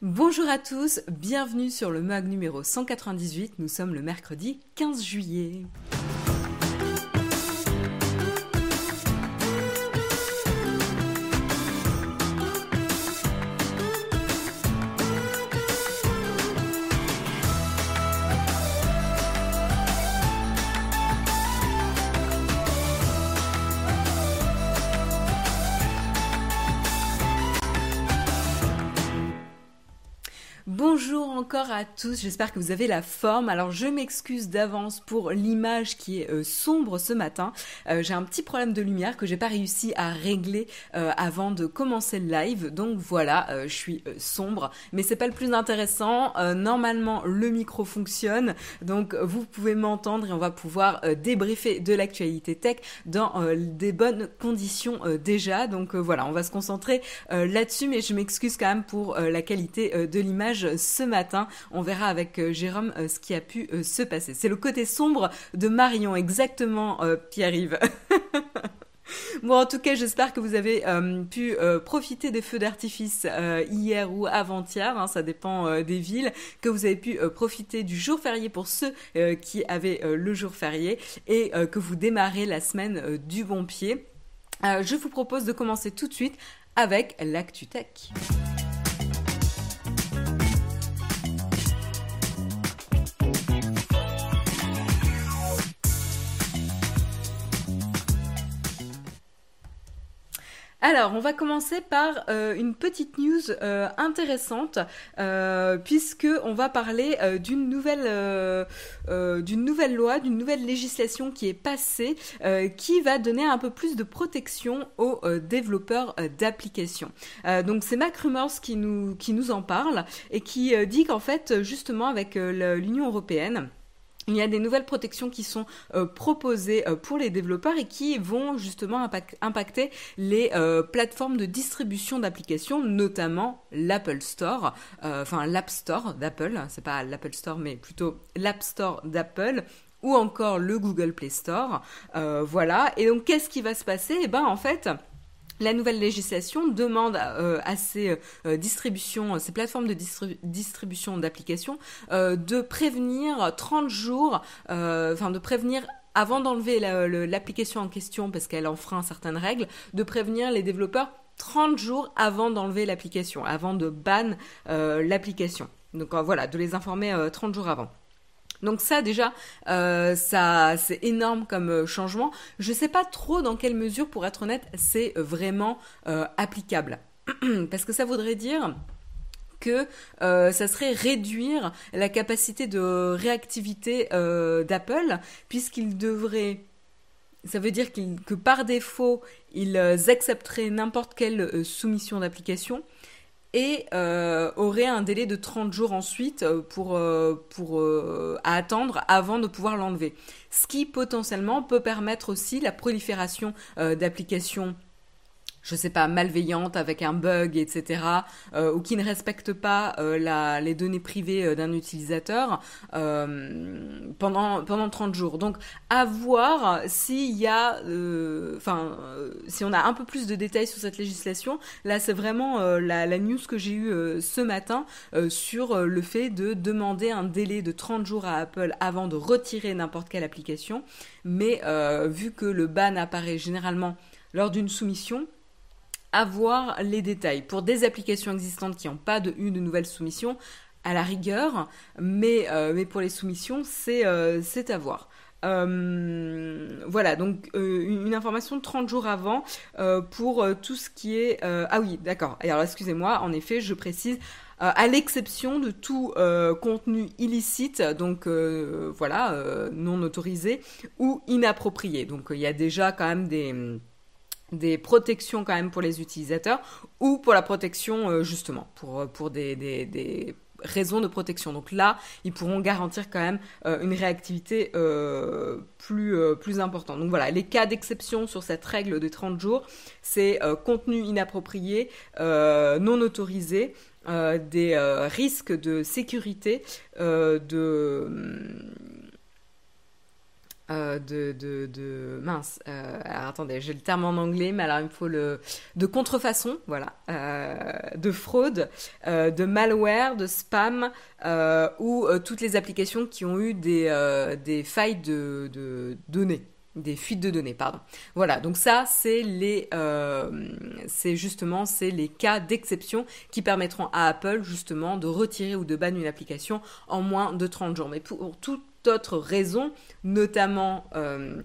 Bonjour à tous, bienvenue sur le MUG numéro 198, nous sommes le mercredi 15 juillet. Encore à tous, j'espère que vous avez la forme. Alors je m'excuse d'avance pour l'image qui est euh, sombre ce matin. Euh, j'ai un petit problème de lumière que j'ai pas réussi à régler euh, avant de commencer le live. Donc voilà, je suis sombre, mais c'est pas le plus intéressant. normalement le micro fonctionne, donc vous pouvez m'entendre et on va pouvoir débriefer de l'actualité tech dans des bonnes conditions déjà. Donc voilà, on va se concentrer là-dessus, mais je m'excuse quand même pour la qualité de l'image ce matin. On verra avec euh, Jérôme euh, ce qui a pu euh, se passer. C'est le côté sombre de Marion, exactement, Pierre-Yves. Bon, en tout cas, j'espère que vous avez pu profiter des feux d'artifice hier ou avant-hier, hein, ça dépend des villes, que vous avez pu profiter du jour férié pour ceux qui avaient le jour férié et que vous démarrez la semaine du bon pied. je vous propose de commencer tout de suite avec l'ActuTech. Alors, on va commencer par euh, une petite news euh, intéressante, euh, puisque on va parler euh, d'une nouvelle, d'une nouvelle loi, d'une nouvelle législation qui est passée, qui va donner un peu plus de protection aux développeurs d'applications. donc, c'est Mac Rumors qui nous qui nous en parle et qui dit qu'en fait, justement, avec l'Union européenne il y a des nouvelles protections qui sont euh, proposées euh, pour les développeurs et qui vont justement impacter les euh, plateformes de distribution d'applications, notamment l'Apple Store, enfin l'App Store d'Apple, c'est pas l'Apple Store mais plutôt l'App Store d'Apple ou encore le Google Play Store. voilà. Et donc qu'est-ce qui va se passer? Eh ben en fait la nouvelle législation demande euh, à ces euh, distributions, ces plateformes de distribution d'applications, euh, de prévenir 30 jours, enfin de prévenir avant d'enlever l'application en question parce qu'elle enfreint certaines règles, de prévenir les développeurs 30 jours avant d'enlever l'application, avant de ban l'application. Donc voilà, de les informer 30 jours avant. Donc ça déjà, euh, ça c'est énorme comme euh, changement. Je ne sais pas trop dans quelle mesure, pour être honnête, c'est vraiment euh, applicable. Parce que ça voudrait dire que ça serait réduire la capacité de réactivité d'Apple, puisqu'ils devraient ça veut dire que par défaut, ils accepteraient n'importe quelle soumission d'application et euh, aurait un délai de 30 jours ensuite euh, pour, euh, pour à attendre avant de pouvoir l'enlever. Ce qui potentiellement peut permettre aussi la prolifération d'applications je sais pas, malveillante avec un bug, etc., euh, ou qui ne respecte pas euh, la, les données privées euh, d'un utilisateur pendant, pendant 30 jours. Donc, à voir s'il y a, enfin, si on a un peu plus de détails sur cette législation. Là, c'est vraiment la, la, news que j'ai eue ce matin sur le fait de demander un délai de 30 jours à Apple avant de retirer n'importe quelle application. Mais vu que le ban apparaît généralement lors d'une soumission, avoir les détails. Pour des applications existantes qui n'ont pas de, eu de nouvelles soumissions, à la rigueur, mais, euh, mais pour les soumissions, c'est euh, à voir. Euh, voilà, donc une information 30 jours avant pour tout ce qui est... ah oui, d'accord. Alors excusez-moi, en effet, je précise, à l'exception de tout contenu illicite, donc voilà, non autorisé ou inapproprié. Donc il y a déjà quand même des des protections quand même pour les utilisateurs ou pour la protection euh, justement pour, euh, pour des, des, raisons de protection. Donc là, ils pourront garantir quand même euh, une réactivité plus, plus importante. Donc voilà, les cas d'exception sur cette règle de 30 jours, c'est contenu inapproprié, non autorisé, des risques de sécurité, de euh, de, de, de, mince. Euh, alors attendez, j'ai le terme en anglais, mais alors il me faut le de contrefaçon, voilà, euh, de fraude, de malware, de spam ou toutes les applications qui ont eu des, des failles de, données des fuites de données, pardon. Voilà, donc ça, c'est les, c'est justement, c'est les cas d'exception qui permettront à Apple justement de retirer ou de bannir une application en moins de 30 jours. Mais pour toute autre raison, notamment euh,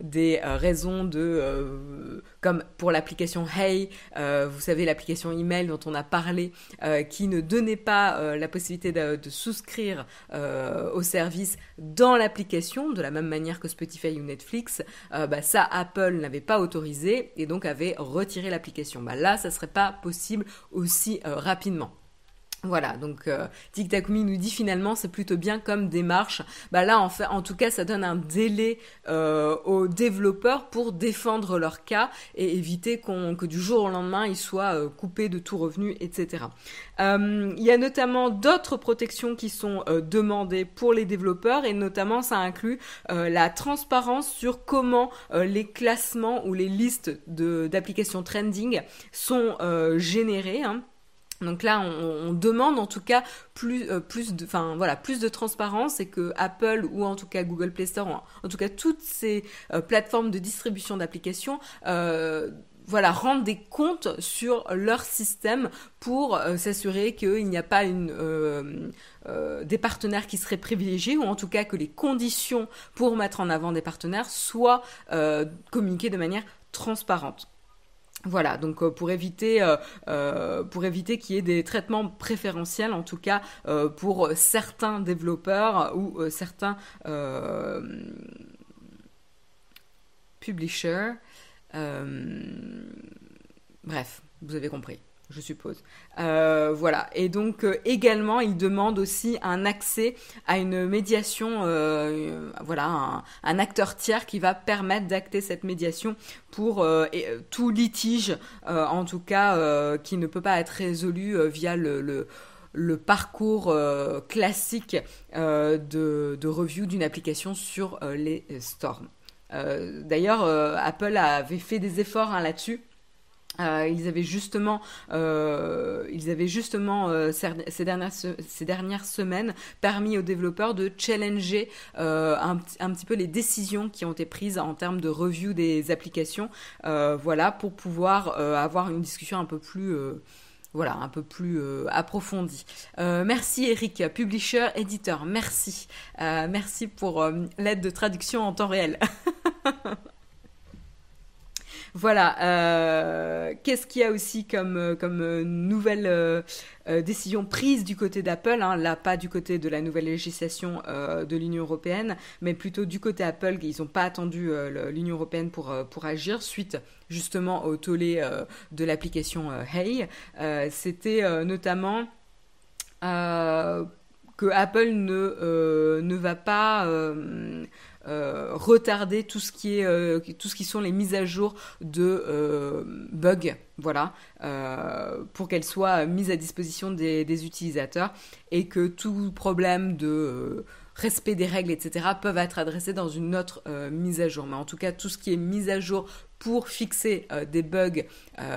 des euh, raisons de euh, comme pour l'application Hey, vous savez l'application email dont on a parlé, qui ne donnait pas la possibilité de, de souscrire au service dans l'application, de la même manière que Spotify ou Netflix, bah, ça Apple n'avait pas autorisé et donc avait retiré l'application. Bah, là, ça serait pas possible aussi rapidement. Voilà, donc euh, nous dit finalement c'est plutôt bien comme démarche. Bah là en fait, en tout cas, ça donne un délai euh, aux développeurs pour défendre leur cas et éviter qu'on que du jour au lendemain ils soient euh, coupés de tout revenu, etc. Euh, il y a notamment d'autres protections qui sont demandées pour les développeurs et notamment ça inclut la transparence sur comment les classements ou les listes d'applications trending sont générées. Hein. Donc là, on, demande en tout cas plus, euh, plus de, transparence et que Apple ou en tout cas Google Play Store, en, tout cas toutes ces euh, plateformes de distribution d'applications, euh, voilà, rendent des comptes sur leur système pour s'assurer qu'il n'y a pas des partenaires qui seraient privilégiés ou en tout cas que les conditions pour mettre en avant des partenaires soient communiquées de manière transparente. Voilà, donc euh, pour éviter, euh, euh, pour éviter qu'il y ait des traitements préférentiels, en tout cas pour certains développeurs ou certains publishers. bref, vous avez compris je suppose. Euh, voilà. Et donc euh, également, il demande aussi un accès à une médiation, euh, voilà, un, acteur tiers qui va permettre d'acter cette médiation pour tout litige, en tout cas, qui ne peut pas être résolu via le, parcours classique de, review d'une application sur les stores. D'ailleurs, Apple avait fait des efforts hein, là-dessus euh, ils avaient justement, euh, ils avaient justement euh, ces, dernières, ces dernières semaines permis aux développeurs de challenger euh, un, un, petit peu les décisions qui ont été prises en termes de review des applications, euh, voilà, pour pouvoir avoir une discussion un peu plus voilà, un peu plus euh, approfondi. Euh, merci Eric, publisher, éditeur, merci. Euh, merci pour l'aide de traduction en temps réel. Voilà. Euh, Qu'est-ce qu'il y a aussi comme, nouvelle euh, décision prise du côté d'Apple hein, Là, pas du côté de la nouvelle législation euh, de l'Union européenne, mais plutôt du côté Apple. Ils n'ont pas attendu euh, l'Union européenne pour, agir suite justement au tollé euh, de l'application Hey. C'était notamment que Apple ne, va pas euh, retarder tout ce qui est euh, tout ce qui sont les mises à jour de euh, bugs voilà euh, pour qu'elles soient mises à disposition des, utilisateurs et que tout problème de euh, respect des règles etc peuvent être adressés dans une autre euh, mise à jour. Mais en tout cas tout ce qui est mise à jour pour fixer des bugs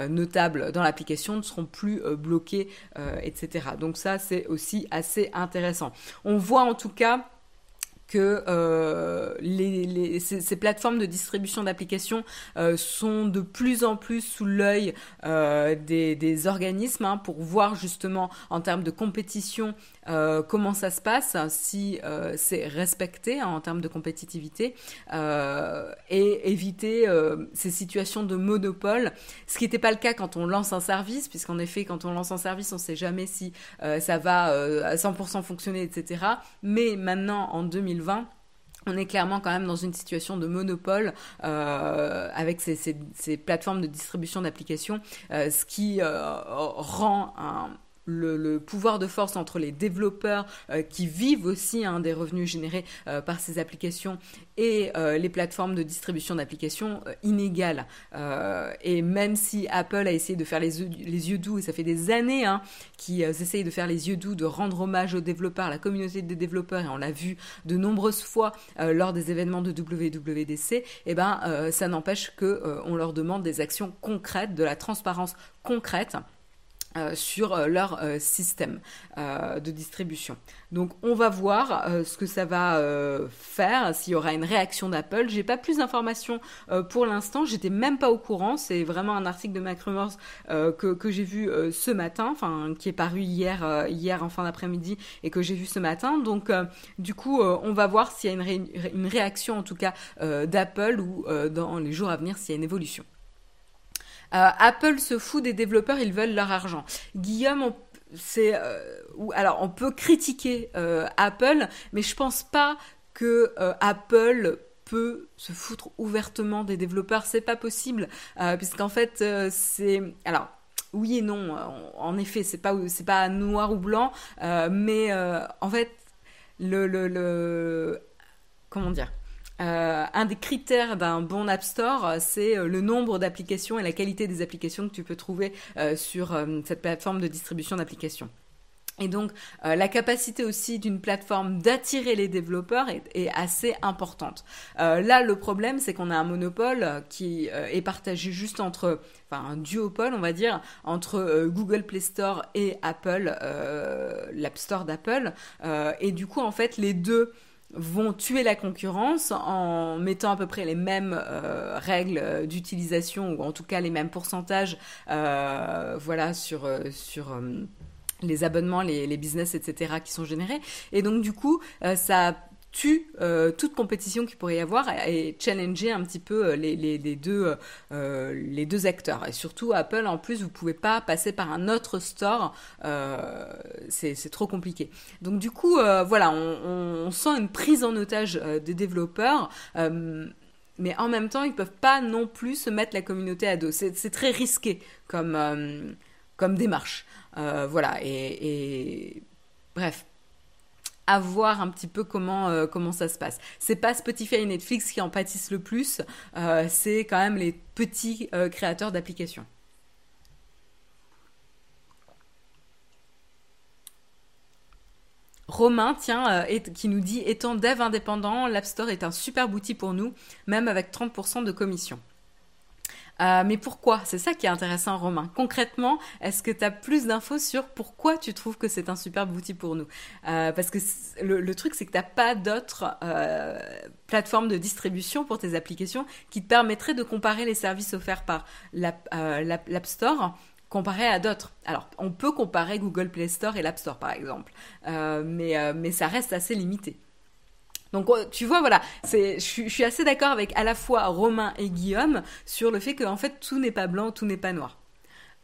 notables dans l'application ne seront plus bloqués etc donc ça c'est aussi assez intéressant. On voit en tout cas que euh, ces, plateformes de distribution d'applications euh, sont de plus en plus sous l'œil euh, des, organismes hein, pour voir justement en termes de compétition comment ça se passe, si c'est respecté hein, en termes de compétitivité et éviter ces situations de monopole, ce qui n'était pas le cas quand on lance un service, puisqu'en effet quand on lance un service on ne sait jamais si ça va à 100% fonctionner, etc. Mais maintenant en 2020, on est clairement quand même dans une situation de monopole euh, avec ces, plateformes de distribution d'applications, euh, ce qui euh, rend un, le, pouvoir de force entre les développeurs euh, qui vivent aussi hein, des revenus générés euh, par ces applications et euh, les plateformes de distribution d'applications inégales. et même si Apple a essayé de faire les, yeux doux, et ça fait des années hein, qu'ils essayent de faire les yeux doux, de rendre hommage aux développeurs, à la communauté des développeurs, et on l'a vu de nombreuses fois lors des événements de WWDC, eh ben, ça n'empêche qu'on leur demande des actions concrètes, de la transparence concrète. Euh, sur euh, leur euh, système de distribution. Donc on va voir ce que ça va faire, s'il y aura une réaction d'Apple. J'ai pas plus d'informations pour l'instant, j'étais même pas au courant. C'est vraiment un article de MacRumors que, j'ai vu ce matin, enfin qui est paru hier, hier en fin d'après-midi et que j'ai vu ce matin. Donc du coup on va voir s'il y a une, réaction en tout cas d'Apple ou dans les jours à venir s'il y a une évolution. Euh, Apple se fout des développeurs, ils veulent leur argent. Guillaume, c'est euh, alors on peut critiquer euh, Apple, mais je pense pas que Apple peut se foutre ouvertement des développeurs, c'est pas possible, puisqu'en fait c'est alors oui et non. En effet, c'est pas c'est pas noir ou blanc, mais en fait le, le, le comment dire euh, un des critères d'un bon App Store, c'est euh, le nombre d'applications et la qualité des applications que tu peux trouver euh, sur cette plateforme de distribution d'applications. Et donc, la capacité aussi d'une plateforme d'attirer les développeurs est, assez importante. là, le problème, c'est qu'on a un monopole qui est partagé juste entre, enfin, un duopole, on va dire, entre Google Play Store et Apple, l'App Store d'Apple. et du coup, en fait, les deux vont tuer la concurrence en mettant à peu près les mêmes euh, règles d'utilisation ou en tout cas les mêmes pourcentages euh, voilà sur euh, les abonnements, les, business, etc. qui sont générés. Et donc du coup, ça tue euh, toute compétition qu'il pourrait y avoir et, challenger un petit peu euh, les, les, deux, euh, les deux acteurs. Et surtout, Apple, en plus, vous pouvez pas passer par un autre store, c'est trop compliqué. Donc du coup, voilà, on, sent une prise en otage des développeurs mais en même temps, ils peuvent pas non plus se mettre la communauté à dos. C'est très risqué comme, comme démarche. voilà, et bref voir un petit peu comment, euh, comment ça se passe. C'est pas Spotify et Netflix qui en pâtissent le plus, euh, c'est quand même les petits euh, créateurs d'applications. Romain, tiens, qui nous dit étant dev indépendant, l'App Store est un super outil pour nous, même avec 30% de commission. Euh, mais pourquoi? C'est ça qui est intéressant, Romain. Concrètement, est-ce que tu as plus d'infos sur pourquoi tu trouves que c'est un superbe outil pour nous? Euh, Parce que le, truc, c'est que tu n'as pas d'autres euh, plateformes de distribution pour tes applications qui te permettraient de comparer les services offerts par l'App Store comparé à d'autres. Alors, on peut comparer Google Play Store et l'App Store, par exemple, mais, mais ça reste assez limité. Donc tu vois, voilà, c'est, je, suis assez d'accord avec à la fois Romain et Guillaume sur le fait que en fait tout n'est pas blanc, tout n'est pas noir.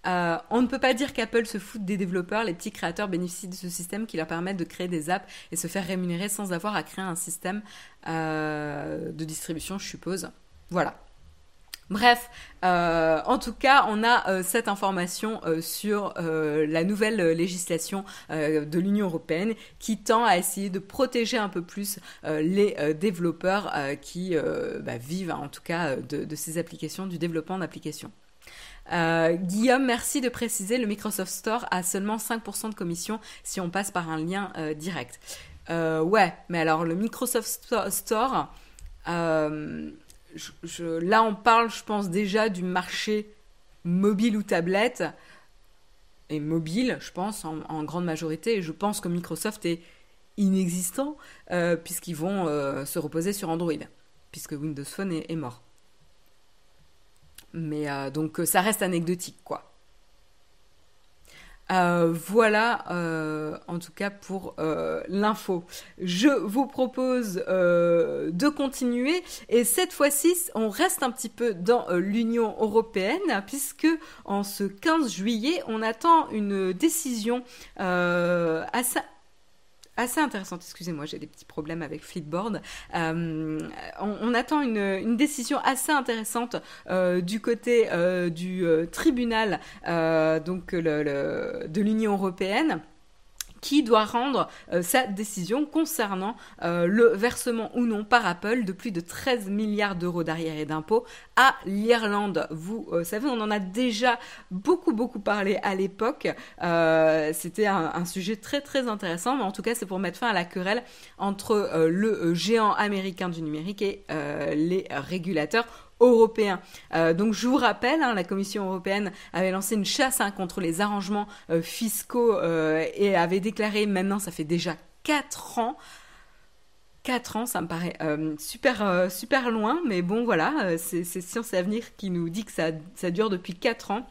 Euh, on ne peut pas dire qu'Apple se fout des développeurs, les petits créateurs bénéficient de ce système qui leur permet de créer des apps et se faire rémunérer sans avoir à créer un système euh, de distribution, je suppose. Voilà. Bref, euh, en tout cas, on a euh, cette information euh, sur la nouvelle législation de l'Union européenne qui tend à essayer de protéger un peu plus les développeurs qui bah, vivent en tout cas de, ces applications, du développement d'applications. Guillaume, merci de préciser, le Microsoft Store a seulement 5% de commission si on passe par un lien direct. ouais, mais alors le Microsoft Store, là, on parle, je pense, déjà du marché mobile ou tablette. Et mobile, je pense, en, grande majorité. Et je pense que Microsoft est inexistant, euh, puisqu'ils vont euh, se reposer sur Android, puisque Windows Phone est, mort. Mais euh, donc, ça reste anecdotique, quoi. Euh, voilà, euh, en tout cas pour euh, l'info. Je vous propose de continuer et cette fois-ci, on reste un petit peu dans l'Union européenne puisque en ce 15 juillet, on attend une décision assez assez intéressante. Excusez-moi, j'ai des petits problèmes avec Flipboard. Euh, on, attend une, décision assez intéressante euh, du côté euh, du tribunal donc de l'Union européenne qui doit rendre euh, sa décision concernant euh, le versement ou non par Apple de plus de 13 milliards d'euros d'arriérés d'impôts à l'Irlande. Vous euh, savez, on en a déjà beaucoup beaucoup parlé à l'époque. C'était un, sujet très très intéressant, mais en tout cas c'est pour mettre fin à la querelle entre le géant américain du numérique et les régulateurs européen. Euh, donc je vous rappelle, hein, la Commission européenne avait lancé une chasse hein, contre les arrangements euh, fiscaux euh, et avait déclaré, maintenant ça fait déjà 4 ans, 4 ans, ça me paraît super, super loin, mais bon voilà, c'est Science et Avenir qui nous dit que ça, ça dure depuis 4 ans.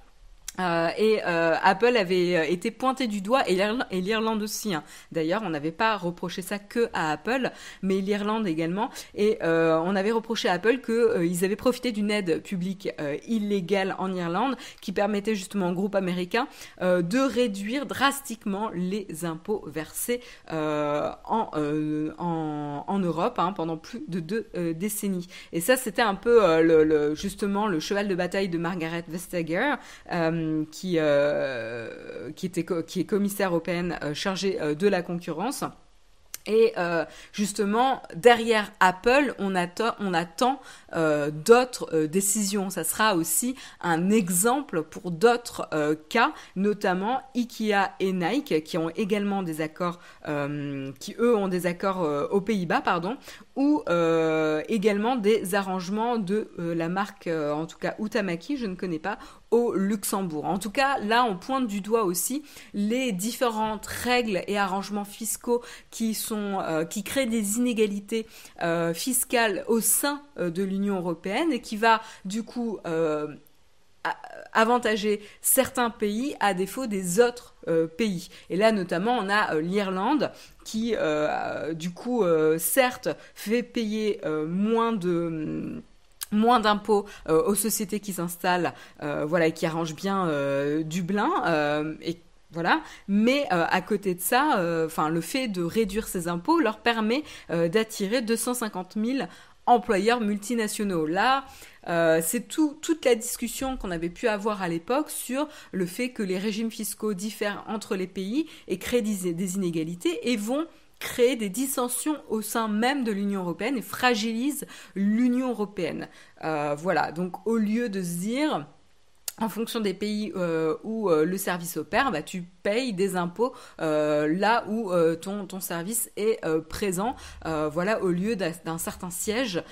Euh, et euh, Apple avait euh, été pointé du doigt et l'Irlande aussi. Hein. D'ailleurs, on n'avait pas reproché ça que à Apple, mais l'Irlande également. Et on avait reproché à Apple qu'ils avaient profité d'une aide publique illégale en Irlande qui permettait justement au groupe américain de réduire drastiquement les impôts versés en, Europe hein, pendant plus de deux décennies. Et ça, c'était un peu justement le cheval de bataille de Margaret Vestager. Euh, qui, euh, qui, était, qui est commissaire européenne euh, chargée de la concurrence. Et justement, derrière Apple, on attend, on attend d'autres décisions. Ça sera aussi un exemple pour d'autres cas, notamment Ikea et Nike, qui ont également des accords, qui eux ont des accords aux Pays-Bas, pardon, ou également des arrangements de la marque, en tout cas Utamaki, je ne connais pas, Luxembourg. En tout cas, là, on pointe du doigt aussi les différentes règles et arrangements fiscaux qui sont euh, qui créent des inégalités euh, fiscales au sein euh, de l'Union européenne et qui va du coup avantager certains pays à défaut des autres pays. Et là, notamment, on a l'Irlande qui, du coup, certes, fait payer moins de moins d'impôts euh, aux sociétés qui s'installent, euh, voilà, et qui arrangent bien euh, Dublin. et voilà. Mais à côté de ça, enfin, le fait de réduire ces impôts leur permet d'attirer 250 000 employeurs multinationaux. Là, c'est tout, toute la discussion qu'on avait pu avoir à l'époque sur le fait que les régimes fiscaux diffèrent entre les pays et créent des inégalités et vont créer des dissensions au sein même de l'Union européenne et fragilise l'Union européenne. Euh, voilà, donc au lieu de se dire en fonction des pays euh, où euh, le service opère, bah, tu payes des impôts là où ton, ton service est présent, voilà, au lieu d'un certain siège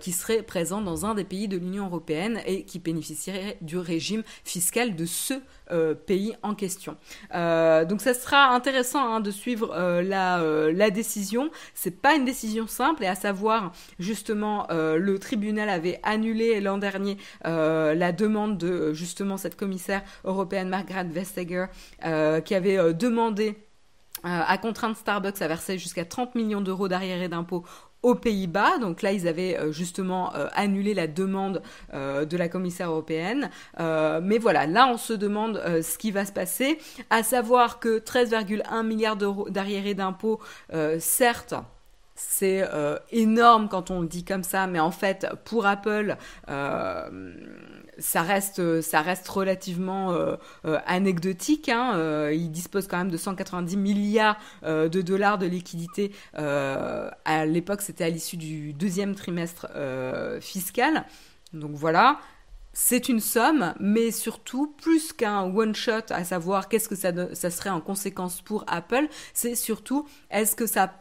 qui serait présent dans un des pays de l'Union européenne et qui bénéficierait du régime fiscal de ceux euh, pays en question. Euh, donc ça sera intéressant hein, de suivre euh, la, la décision. C'est pas une décision simple et à savoir justement le tribunal avait annulé l'an dernier la demande de justement cette commissaire européenne Margaret Vestager qui avait demandé à contraindre Starbucks à verser jusqu'à 30 millions d'euros d'arriérés d'impôts aux Pays-Bas. Donc là, ils avaient euh, justement euh, annulé la demande euh, de la commissaire européenne. mais voilà, là, on se demande ce qui va se passer, à savoir que 13,1 milliards d'euros d'arriérés d'impôts, certes, c'est énorme quand on le dit comme ça, mais en fait, pour Apple, ça reste, ça reste relativement euh, euh, anecdotique. Hein. Euh, il dispose quand même de 190 milliards de dollars de liquidités. à l'époque, c'était à l'issue du deuxième trimestre fiscal. Donc voilà, c'est une somme, mais surtout, plus qu'un one-shot, à savoir qu'est-ce que ça, ça serait en conséquence pour Apple, c'est surtout est-ce que ça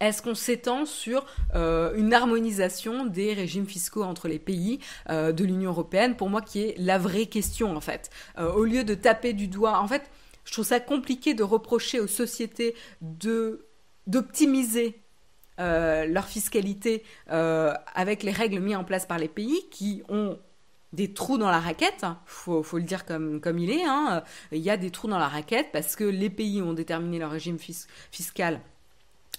est-ce qu'on s'étend sur euh, une harmonisation des régimes fiscaux entre les pays euh, de l'Union européenne? Pour moi, qui est la vraie question en fait. Euh, au lieu de taper du doigt, en fait, je trouve ça compliqué de reprocher aux sociétés d'optimiser leur fiscalité avec les règles mises en place par les pays qui ont des trous dans la raquette, faut, faut le dire comme, comme il est, hein. il y a des trous dans la raquette parce que les pays ont déterminé leur régime fiscal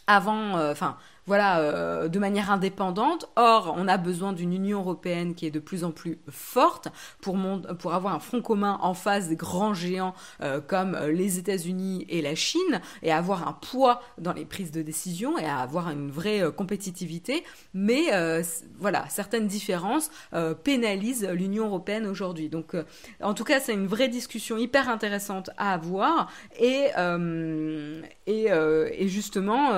avant, euh, enfin, voilà, euh, de manière indépendante. Or, on a besoin d'une Union européenne qui est de plus en plus forte pour, pour avoir un front commun en face des grands géants euh, comme euh, les États-Unis et la Chine, et avoir un poids dans les prises de décision et avoir une vraie compétitivité. Mais voilà, certaines différences pénalisent l'Union européenne aujourd'hui. Donc, en tout cas, c'est une vraie discussion hyper intéressante à avoir. Et, et, et justement,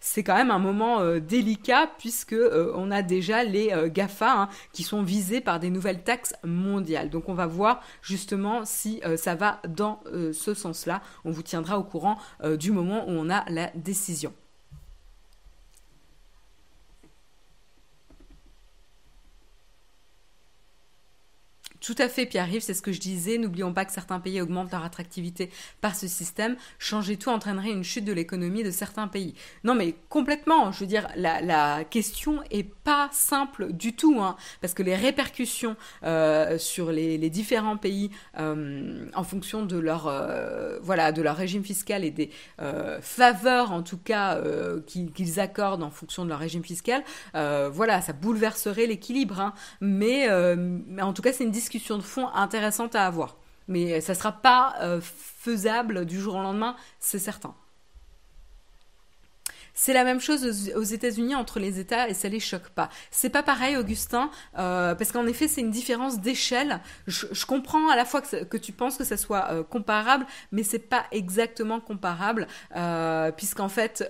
c'est quand même un moment euh, délicat puisque euh, on a déjà les euh, Gafa hein, qui sont visés par des nouvelles taxes mondiales. Donc on va voir justement si ça va dans ce sens-là. On vous tiendra au courant du moment où on a la décision. Tout à fait, Pierre-Yves, c'est ce que je disais. N'oublions pas que certains pays augmentent leur attractivité par ce système. Changer tout entraînerait une chute de l'économie de certains pays. Non, mais complètement. Je veux dire, la, question est pas simple du tout, hein, parce que les répercussions euh, sur les, différents pays, euh, en fonction de leur euh, voilà de leur régime fiscal et des faveurs en tout cas qu'ils accordent en fonction de leur régime fiscal, voilà, ça bouleverserait l'équilibre. Hein. Mais, mais en tout cas, c'est une discussion de fond intéressante à avoir. Mais ça ne sera pas euh, faisable du jour au lendemain, c'est certain. C'est la même chose aux États-Unis entre les États et ça les choque pas. C'est pas pareil, Augustin, euh, parce qu'en effet, c'est une différence d'échelle. Je, comprends à la fois que, tu penses que ça soit euh, comparable, mais c'est pas exactement comparable, puisqu'en fait,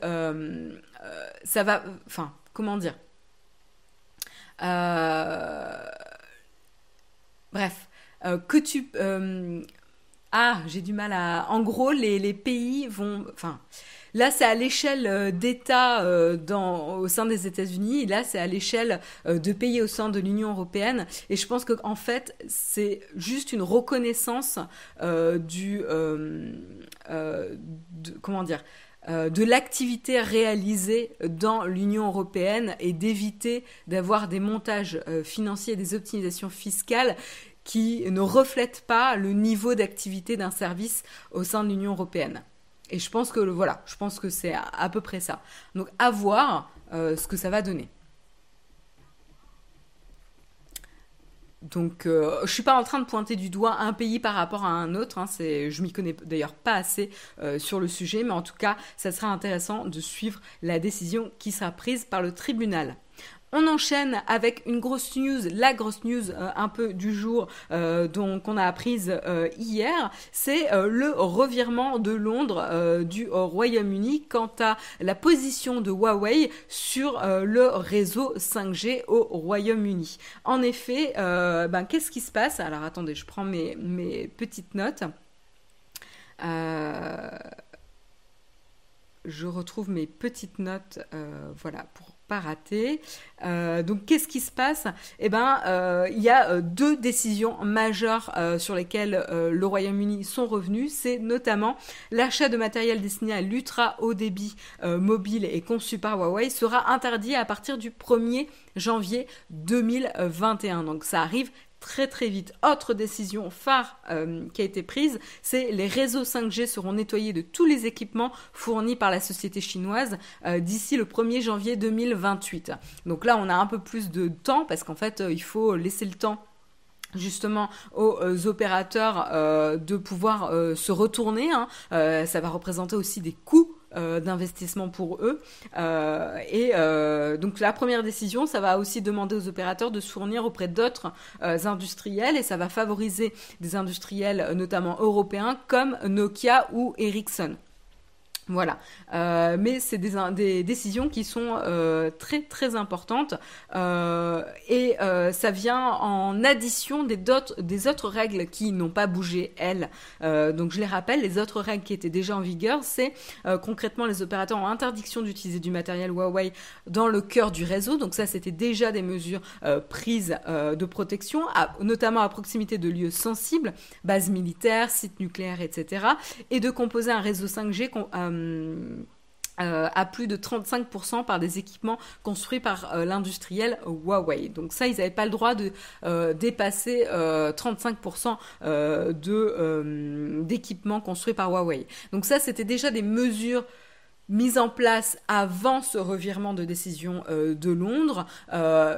ça va. Enfin, comment dire Bref, euh, que tu... Euh, ah, j'ai du mal à... En gros, les, pays vont... Enfin, là, c'est à l'échelle euh, d'États au sein des États-Unis. Là, c'est à l'échelle de pays au sein de l'Union européenne. Et je pense qu'en en fait, c'est juste une reconnaissance du... comment dire euh, de l'activité réalisée dans l'Union européenne et d'éviter d'avoir des montages euh, financiers et des optimisations fiscales qui ne reflètent pas le niveau d'activité d'un service au sein de l'Union européenne. Et je pense que voilà, je pense que c'est à, peu près ça. Donc à voir euh, ce que ça va donner. Donc, euh, je suis pas en train de pointer du doigt un pays par rapport à un autre. Hein, c'est, je m'y connais d'ailleurs pas assez euh, sur le sujet, mais en tout cas, ça sera intéressant de suivre la décision qui sera prise par le tribunal. On enchaîne avec une grosse news, la grosse news euh, un peu du jour euh, qu'on a apprise euh, hier, c'est le revirement de Londres du Royaume-Uni quant à la position de Huawei sur le réseau 5G au Royaume-Uni. En effet, ben, qu'est-ce qui se passe? Alors attendez, je prends mes, mes petites notes. je retrouve mes petites notes, voilà, pour raté. Euh, donc qu'est-ce qui se passe? Eh ben, euh, il y a euh, deux décisions majeures sur lesquelles le Royaume-Uni sont revenus. C'est notamment l'achat de matériel destiné à l'ultra haut débit mobile et conçu par Huawei sera interdit à partir du 1er janvier 2021. Donc ça arrive très très vite. Autre décision phare euh, qui a été prise, c'est les réseaux 5G seront nettoyés de tous les équipements fournis par la société chinoise euh, d'ici le 1er janvier 2028. Donc là, on a un peu plus de temps parce qu'en fait, euh, il faut laisser le temps justement aux opérateurs de pouvoir se retourner. Hein. ça va représenter aussi des coûts euh, d'investissement pour eux. Euh, et euh, donc la première décision, ça va aussi demander aux opérateurs de se fournir auprès d'autres industriels et ça va favoriser des industriels notamment européens comme Nokia ou Ericsson. Voilà, euh, mais c'est des, des, décisions qui sont euh, très très importantes euh, et ça vient en addition des, des autres règles qui n'ont pas bougé elles. donc je les rappelle, les autres règles qui étaient déjà en vigueur, c'est concrètement les opérateurs ont interdiction d'utiliser du matériel Huawei dans le cœur du réseau. Donc ça c'était déjà des mesures prises de protection, notamment à proximité de lieux sensibles, bases militaires, sites nucléaires, etc. Et de composer un réseau 5G euh, euh, à plus de 35% par des équipements construits par euh, l'industriel Huawei. Donc ça, ils n'avaient pas le droit de dépasser 35% de, d'équipements construits par Huawei. Donc ça, c'était déjà des mesures mises en place avant ce revirement de décision de Londres.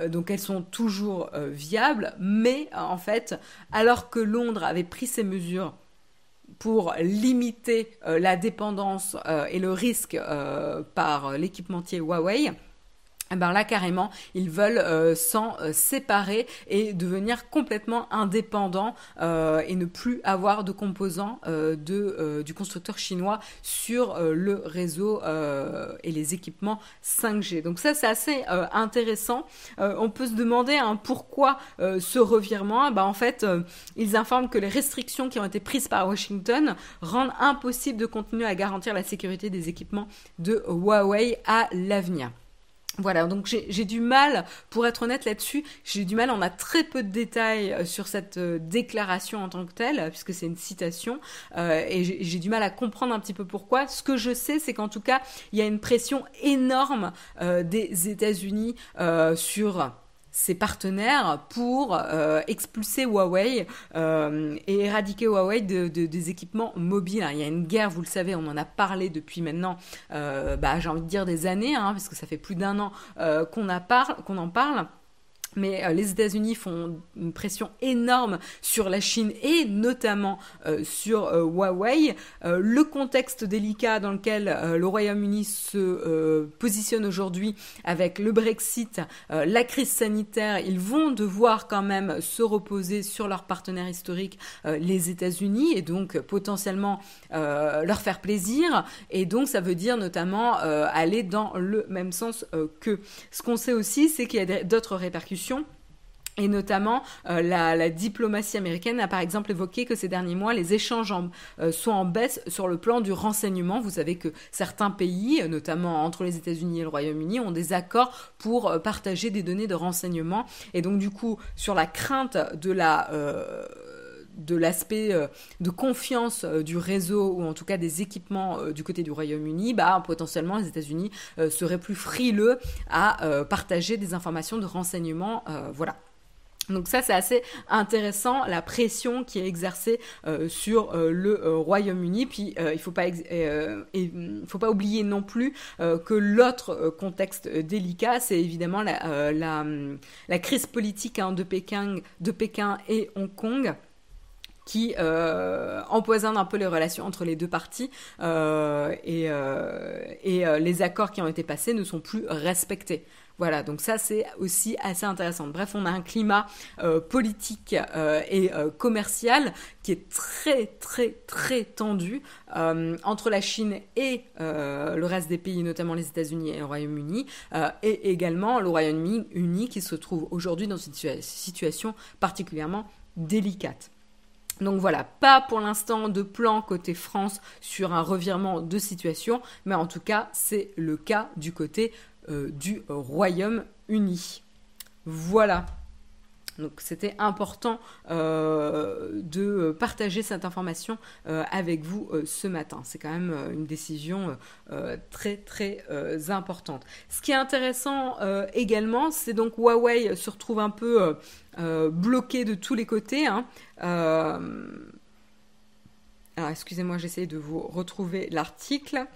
donc elles sont toujours viables, mais en fait, alors que Londres avait pris ces mesures pour limiter la dépendance et le risque par l'équipementier Huawei, ben là carrément ils veulent euh, s'en euh, séparer et devenir complètement indépendants euh, et ne plus avoir de composants du constructeur chinois sur le réseau et les équipements 5G. Donc ça c'est assez intéressant. on peut se demander hein, pourquoi ce revirement. Bah, en fait ils informent que les restrictions qui ont été prises par Washington rendent impossible de continuer à garantir la sécurité des équipements de Huawei à l'avenir. Voilà, donc j'ai du mal, pour être honnête là-dessus, j'ai du mal, on a très peu de détails euh, sur cette euh, déclaration en tant que telle, puisque c'est une citation, euh, et j'ai du mal à comprendre un petit peu pourquoi. Ce que je sais, c'est qu'en tout cas, il y a une pression énorme des États-Unis sur ses partenaires pour euh, expulser Huawei euh, et éradiquer Huawei de, des équipements mobiles. Il y a une guerre, vous le savez, on en a parlé depuis maintenant, euh, bah, j'ai envie de dire des années, hein, parce que ça fait plus d'un an qu'on en parle. Mais euh, les États-Unis font une pression énorme sur la Chine et notamment euh, sur euh, Huawei. le contexte délicat dans lequel le Royaume-Uni se positionne aujourd'hui avec le Brexit, la crise sanitaire, ils vont devoir quand même se reposer sur leurs partenaires historiques, les États-Unis, et donc potentiellement leur faire plaisir. Et donc ça veut dire notamment aller dans le même sens que. Ce qu'on sait aussi, c'est qu'il y a d'autres répercussions et notamment, euh, la, diplomatie américaine a par exemple évoqué que ces derniers mois, les échanges euh, sont en baisse sur le plan du renseignement. Vous savez que certains pays, notamment entre les États-Unis et le Royaume-Uni, ont des accords pour euh, partager des données de renseignement. Et donc, du coup, sur la crainte de la de l'aspect de confiance du réseau ou en tout cas des équipements du côté du Royaume-Uni, bah, potentiellement les États-Unis seraient plus frileux à partager des informations de renseignement. voilà. Donc ça c'est assez intéressant la pression qui est exercée euh, sur euh, le euh, Royaume-Uni. Puis il pas il faut pas oublier non plus que l'autre contexte délicat c'est évidemment la, la, crise politique hein, de Pékin et Hong Kong qui empoisonne un peu les relations entre les deux parties et, et les accords qui ont été passés ne sont plus respectés. Voilà, donc ça c'est aussi assez intéressant. Bref, on a un climat euh, politique euh, et euh, commercial qui est très très très tendu entre la Chine et le reste des pays, notamment les États-Unis et le Royaume-Uni, et également le Royaume-Uni qui se trouve aujourd'hui dans une situation particulièrement délicate. Donc voilà, pas pour l'instant de plan côté France sur un revirement de situation, mais en tout cas c'est le cas du côté euh, du Royaume-Uni. Voilà. Donc c'était important euh, de partager cette information euh, avec vous ce matin. C'est quand même une décision très très importante. Ce qui est intéressant également, c'est donc Huawei se retrouve un peu bloqué de tous les côtés. Hein. Alors excusez-moi, j'essaie de vous retrouver l'article.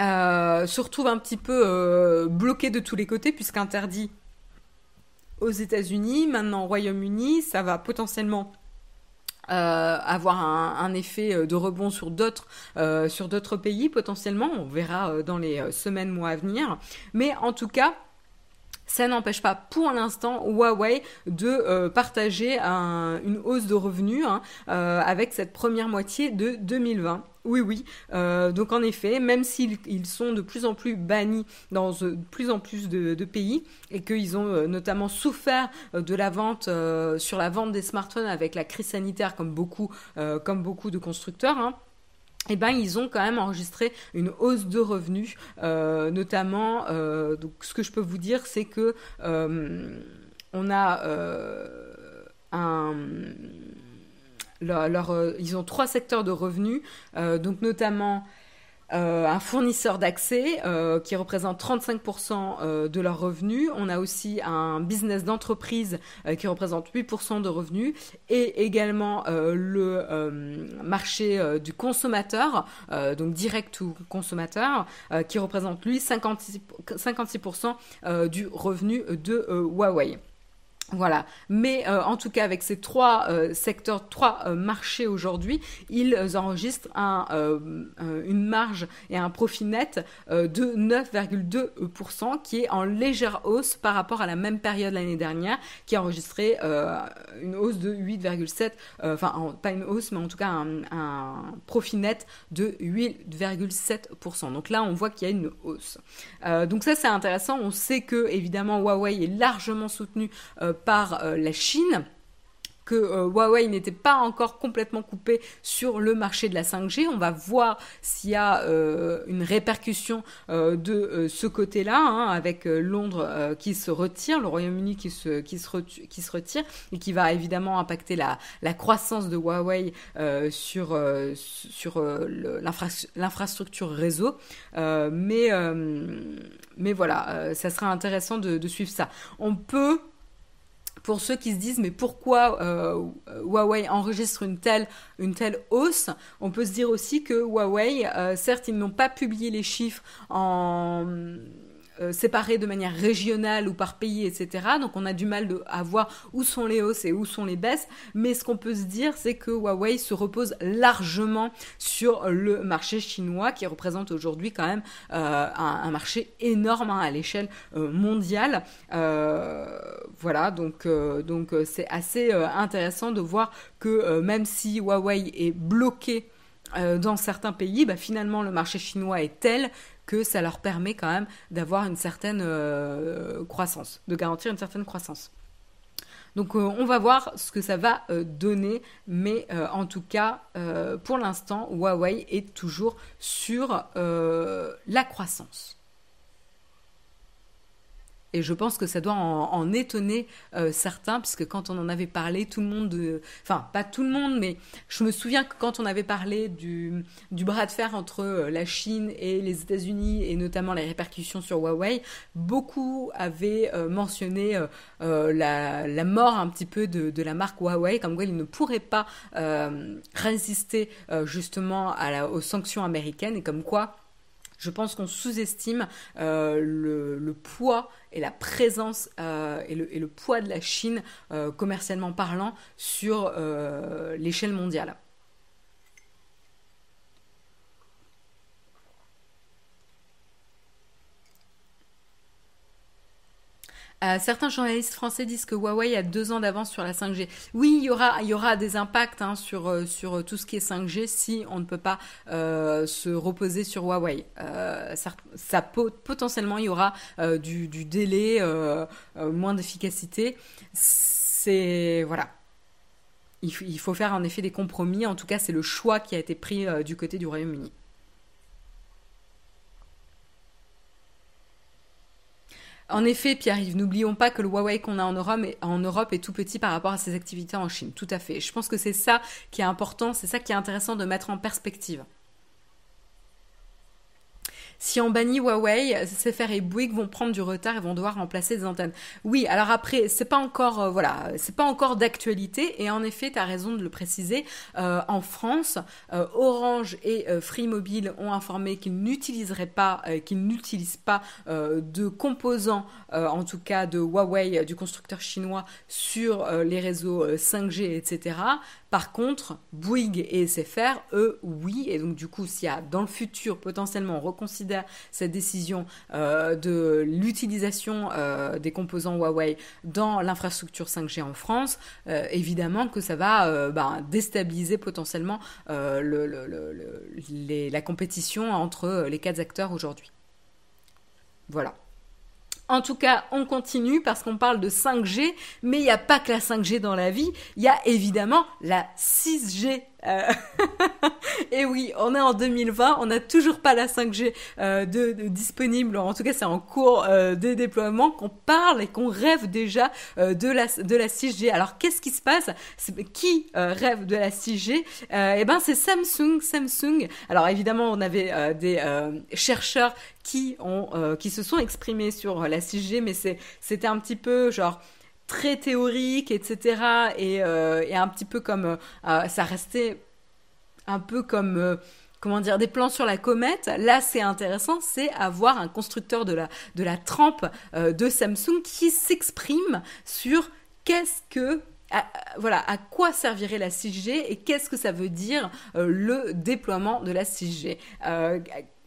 Euh, se retrouve un petit peu euh, bloqué de tous les côtés puisqu'interdit aux États-Unis, maintenant au Royaume-Uni, ça va potentiellement euh, avoir un, effet de rebond sur d'autres sur d'autres pays potentiellement. On verra dans les semaines mois à venir. Mais en tout cas, ça n'empêche pas pour l'instant Huawei de partager une hausse de revenus hein, avec cette première moitié de 2020. Oui, oui. Euh, donc en effet, même s'ils sont de plus en plus bannis dans de plus en plus de, pays et qu'ils ont euh, notamment souffert euh, de la vente sur la vente des smartphones avec la crise sanitaire, comme beaucoup, comme beaucoup de constructeurs. Hein, eh ben, ils ont quand même enregistré une hausse de revenus, notamment. donc, ce que je peux vous dire, c'est que on a un leur, euh, ils ont trois secteurs de revenus, euh, donc notamment euh, un fournisseur d'accès euh, qui représente 35% euh, de leurs revenus. On a aussi un business d'entreprise qui représente 8% de revenus et également le marché du consommateur, donc direct ou consommateur, qui représente lui 56%, 56% du revenu de Huawei. Voilà. Mais euh, en tout cas, avec ces trois euh, secteurs, trois euh, marchés aujourd'hui, ils enregistrent un, une marge et un profit net de 9,2%, qui est en légère hausse par rapport à la même période l'année dernière, qui a enregistré une hausse de 8,7%, enfin pas une hausse, mais en tout cas un, un profit net de 8,7%. Donc là, on voit qu'il y a une hausse. donc ça, c'est intéressant. On sait que évidemment Huawei est largement soutenu par euh, la Chine que euh, Huawei n'était pas encore complètement coupé sur le marché de la 5G. On va voir s'il y a euh, une répercussion de ce côté-là, hein, avec Londres qui se retire, le Royaume-Uni qui se, retire, et qui va évidemment impacter la, croissance de Huawei sur, l'infrastructure réseau. mais, voilà, ça sera intéressant de suivre ça. On peut pour ceux qui se disent mais pourquoi euh, Huawei enregistre une telle, une telle hausse, on peut se dire aussi que Huawei, euh, certes, ils n'ont pas publié les chiffres en euh, séparés de manière régionale ou par pays, etc. Donc on a du mal à voir où sont les hausses et où sont les baisses. Mais ce qu'on peut se dire, c'est que Huawei se repose largement sur le marché chinois, qui représente aujourd'hui quand même euh, un, marché énorme hein, à l'échelle euh, mondiale. voilà, donc donc c'est assez intéressant de voir que même si Huawei est bloqué dans certains pays, bah, finalement le marché chinois est tel que ça leur permet quand même d'avoir une certaine euh, croissance, de garantir une certaine croissance. Donc euh, on va voir ce que ça va euh, donner, mais en tout cas, pour l'instant, Huawei est toujours sur la croissance. Et je pense que ça doit en, étonner euh, certains, puisque quand on en avait parlé, tout le monde, enfin pas tout le monde, mais je me souviens que quand on avait parlé du, bras de fer entre euh, la Chine et les États-Unis, et notamment les répercussions sur Huawei, beaucoup avaient euh, mentionné la, mort un petit peu de, la marque Huawei, comme quoi ils ne pourraient pas résister justement aux sanctions américaines, et comme quoi je pense qu'on sous-estime euh, le, poids et la présence euh, et, le, poids de la Chine, euh, commercialement parlant, sur l'échelle mondiale. Euh, certains journalistes français disent que Huawei a deux ans d'avance sur la 5G. Oui, il y aura, des impacts hein, sur, euh, sur tout ce qui est 5G si on ne peut pas euh, se reposer sur Huawei. potentiellement, il y aura du, délai, moins d'efficacité. C'est voilà. Il, il, faut faire en effet des compromis. En tout cas, c'est le choix qui a été pris du côté du Royaume-Uni. En effet, Pierre-Yves, n'oublions pas que le Huawei qu'on a en Europe, est, en Europe est tout petit par rapport à ses activités en Chine. Tout à fait. Je pense que c'est ça qui est important, c'est ça qui est intéressant de mettre en perspective. Si on bannit Huawei, CFR et Bouygues vont prendre du retard et vont devoir remplacer des antennes. Oui, alors après, c'est pas encore, euh, voilà, c'est pas encore d'actualité. Et en effet, tu as raison de le préciser. Euh, en France, euh, Orange et Free Mobile ont informé qu'ils n'utiliseraient pas, qu'ils n'utilisent pas de composants, en tout cas de Huawei, du constructeur chinois, sur les réseaux 5G, etc. Par contre, Bouygues et SFR, eux, oui. Et donc, du coup, s'il y a dans le futur, potentiellement, on reconsidère cette décision euh, de l'utilisation euh, des composants Huawei dans l'infrastructure 5G en France, euh, évidemment que ça va ben, déstabiliser potentiellement la compétition entre les quatre acteurs aujourd'hui. Voilà. En tout cas, on continue parce qu'on parle de 5G, mais il n'y a pas que la 5G dans la vie, il y a évidemment la 6G et oui, on est en 2020, on n'a toujours pas la 5G euh, disponible, en tout cas c'est en cours euh, de déploiement, qu'on parle et qu'on rêve déjà euh, de, la, de la 6G. Alors qu'est-ce qui se passe? Qui rêve de la 6G Eh ben c'est Samsung, Samsung. Alors évidemment on avait des chercheurs qui, ont, qui se sont exprimés sur la 6G, mais c'était un petit peu genre très théorique, etc. Et, et un petit peu comme ça restait un peu comme euh, comment dire des plans sur la comète. Là, c'est intéressant, c'est avoir un constructeur de la trempe euh, de Samsung qui s'exprime sur qu'est-ce que voilà, à quoi servirait la 6G et qu'est-ce que ça veut dire euh, le déploiement de la 6G.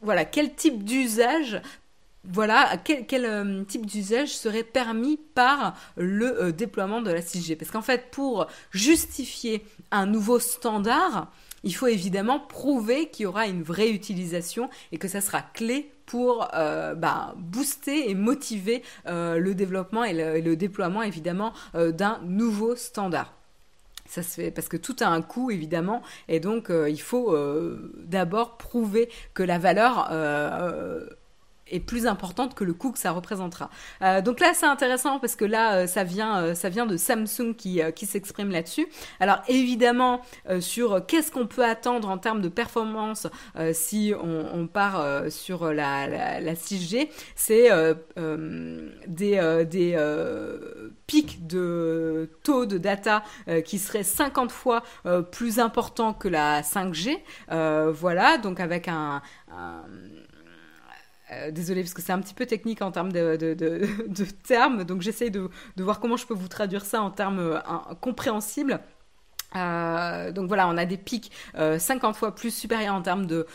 voilà, quel type d'usage voilà, quel, quel type d'usage serait permis par le déploiement de la 6G Parce qu'en fait, pour justifier un nouveau standard, il faut évidemment prouver qu'il y aura une vraie utilisation et que ça sera clé pour euh, bah, booster et motiver euh, le développement et le, déploiement évidemment euh, d'un nouveau standard. Ça se fait parce que tout a un coût évidemment et donc il faut d'abord prouver que la valeur est plus importante que le coût que ça représentera. Euh, donc là, c'est intéressant parce que là, euh, ça vient, euh, ça vient de Samsung qui, qui s'exprime là-dessus. Alors évidemment, sur qu'est-ce qu'on peut attendre en termes de performance si on, part sur la, la, 6G, c'est des, des pics de taux de data qui seraient 50 fois plus importants que la 5G. voilà, donc avec un euh, désolée parce que c'est un petit peu technique en termes de, termes, donc j'essaye de, voir comment je peux vous traduire ça en termes euh, compréhensibles. Euh, donc voilà, on a des pics 50 fois plus supérieurs en termes de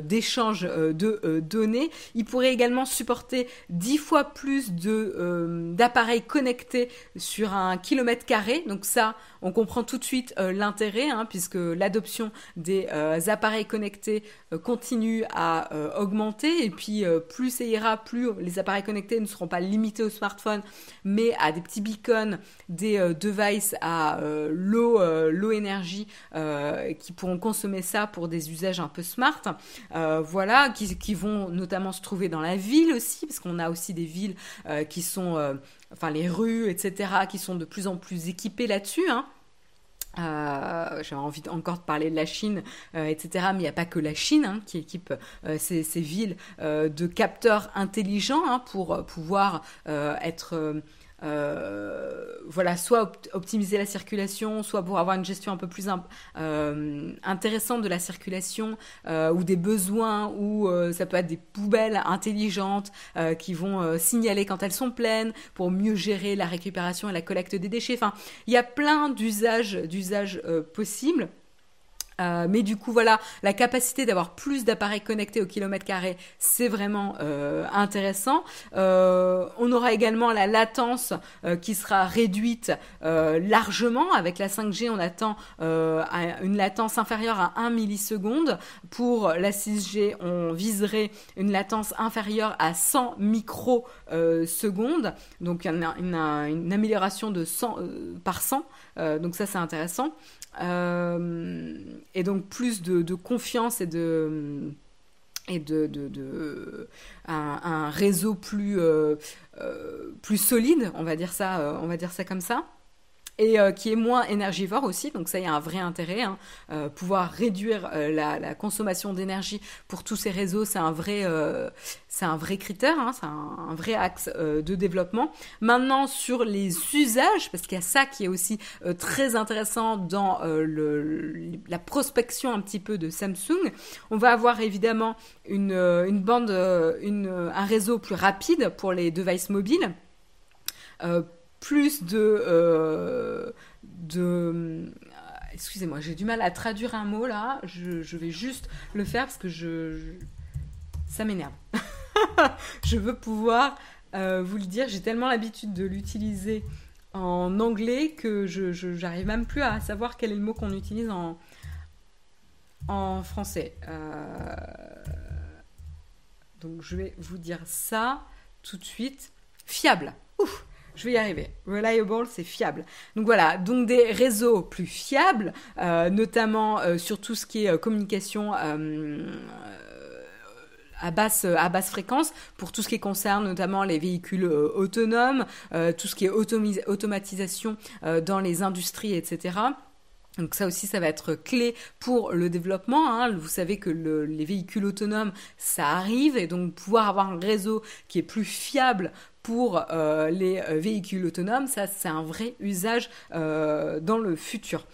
d'échange de données. Il pourrait également supporter 10 fois plus de d'appareils connectés sur un kilomètre carré. Donc ça, on comprend tout de suite euh, l'intérêt, hein, puisque l'adoption des euh, appareils connectés euh, continue à augmenter, et puis plus ça ira, plus les appareils connectés ne seront pas limités au smartphone, mais à des petits beacons, des devices à low, low énergie qui pourront consommer ça pour des usages un peu smart, voilà, qui, qui, vont notamment se trouver dans la ville aussi, parce qu'on a aussi des villes qui sont enfin les rues, etc., qui sont de plus en plus équipées là-dessus. Hein. Euh, J'avais envie encore de parler de la Chine, euh, etc. Mais il n'y a pas que la Chine hein, qui équipe euh, ces, ces, villes euh, de capteurs intelligents hein, pour pouvoir être euh, voilà, soit optimiser la circulation, soit pour avoir une gestion un peu plus euh, intéressante de la circulation euh, ou des besoins, ou ça peut être des poubelles intelligentes qui vont signaler quand elles sont pleines pour mieux gérer la récupération et la collecte des déchets. Enfin, il y a plein d'usages, d'usages possibles. Euh, mais du coup, voilà, la capacité d'avoir plus d'appareils connectés au kilomètre carré, c'est vraiment euh, intéressant. Euh, on aura également la latence qui sera réduite largement. Avec la 5G, on attend une latence inférieure à 1 milliseconde. Pour la 6G, on viserait une latence inférieure à 100 microsecondes. Donc, une, une, amélioration de 100, par 100. donc ça, c'est intéressant. Euh, et donc plus de, confiance et de et de, de, un, réseau plus euh, euh, plus solide, on va dire ça, on va dire ça comme ça et euh, qui est moins énergivore aussi. Donc ça, il y a un vrai intérêt. Hein. Euh, pouvoir réduire euh, la, consommation d'énergie pour tous ces réseaux, c'est un vrai, c'est un vrai critère, hein. c'est un, vrai axe de développement. Maintenant, sur les usages, parce qu'il y a ça qui est aussi très intéressant dans la prospection un petit peu de Samsung, on va avoir évidemment une, une bande, un réseau plus rapide pour les devices mobiles plus de... Euh, euh, excusez-moi, j'ai du mal à traduire un mot là. Je, vais juste le faire parce que je, ça m'énerve. je veux pouvoir euh, vous le dire. J'ai tellement l'habitude de l'utiliser en anglais que je j'arrive même plus à savoir quel est le mot qu'on utilise en en français. donc je vais vous dire ça tout de suite. Fiable. Ouf je vais y arriver. Reliable, c'est fiable. Donc voilà, donc des réseaux plus fiables, notamment sur tout ce qui est communication à basse, fréquence pour tout ce qui concerne notamment les véhicules euh, autonomes, euh, tout ce qui est automatisation euh, dans les industries, etc. Donc ça aussi, ça va être clé pour le développement. Hein. Vous savez que les véhicules autonomes, ça arrive, et donc pouvoir avoir un réseau qui est plus fiable pour les véhicules autonomes, ça c'est un vrai usage dans le futur.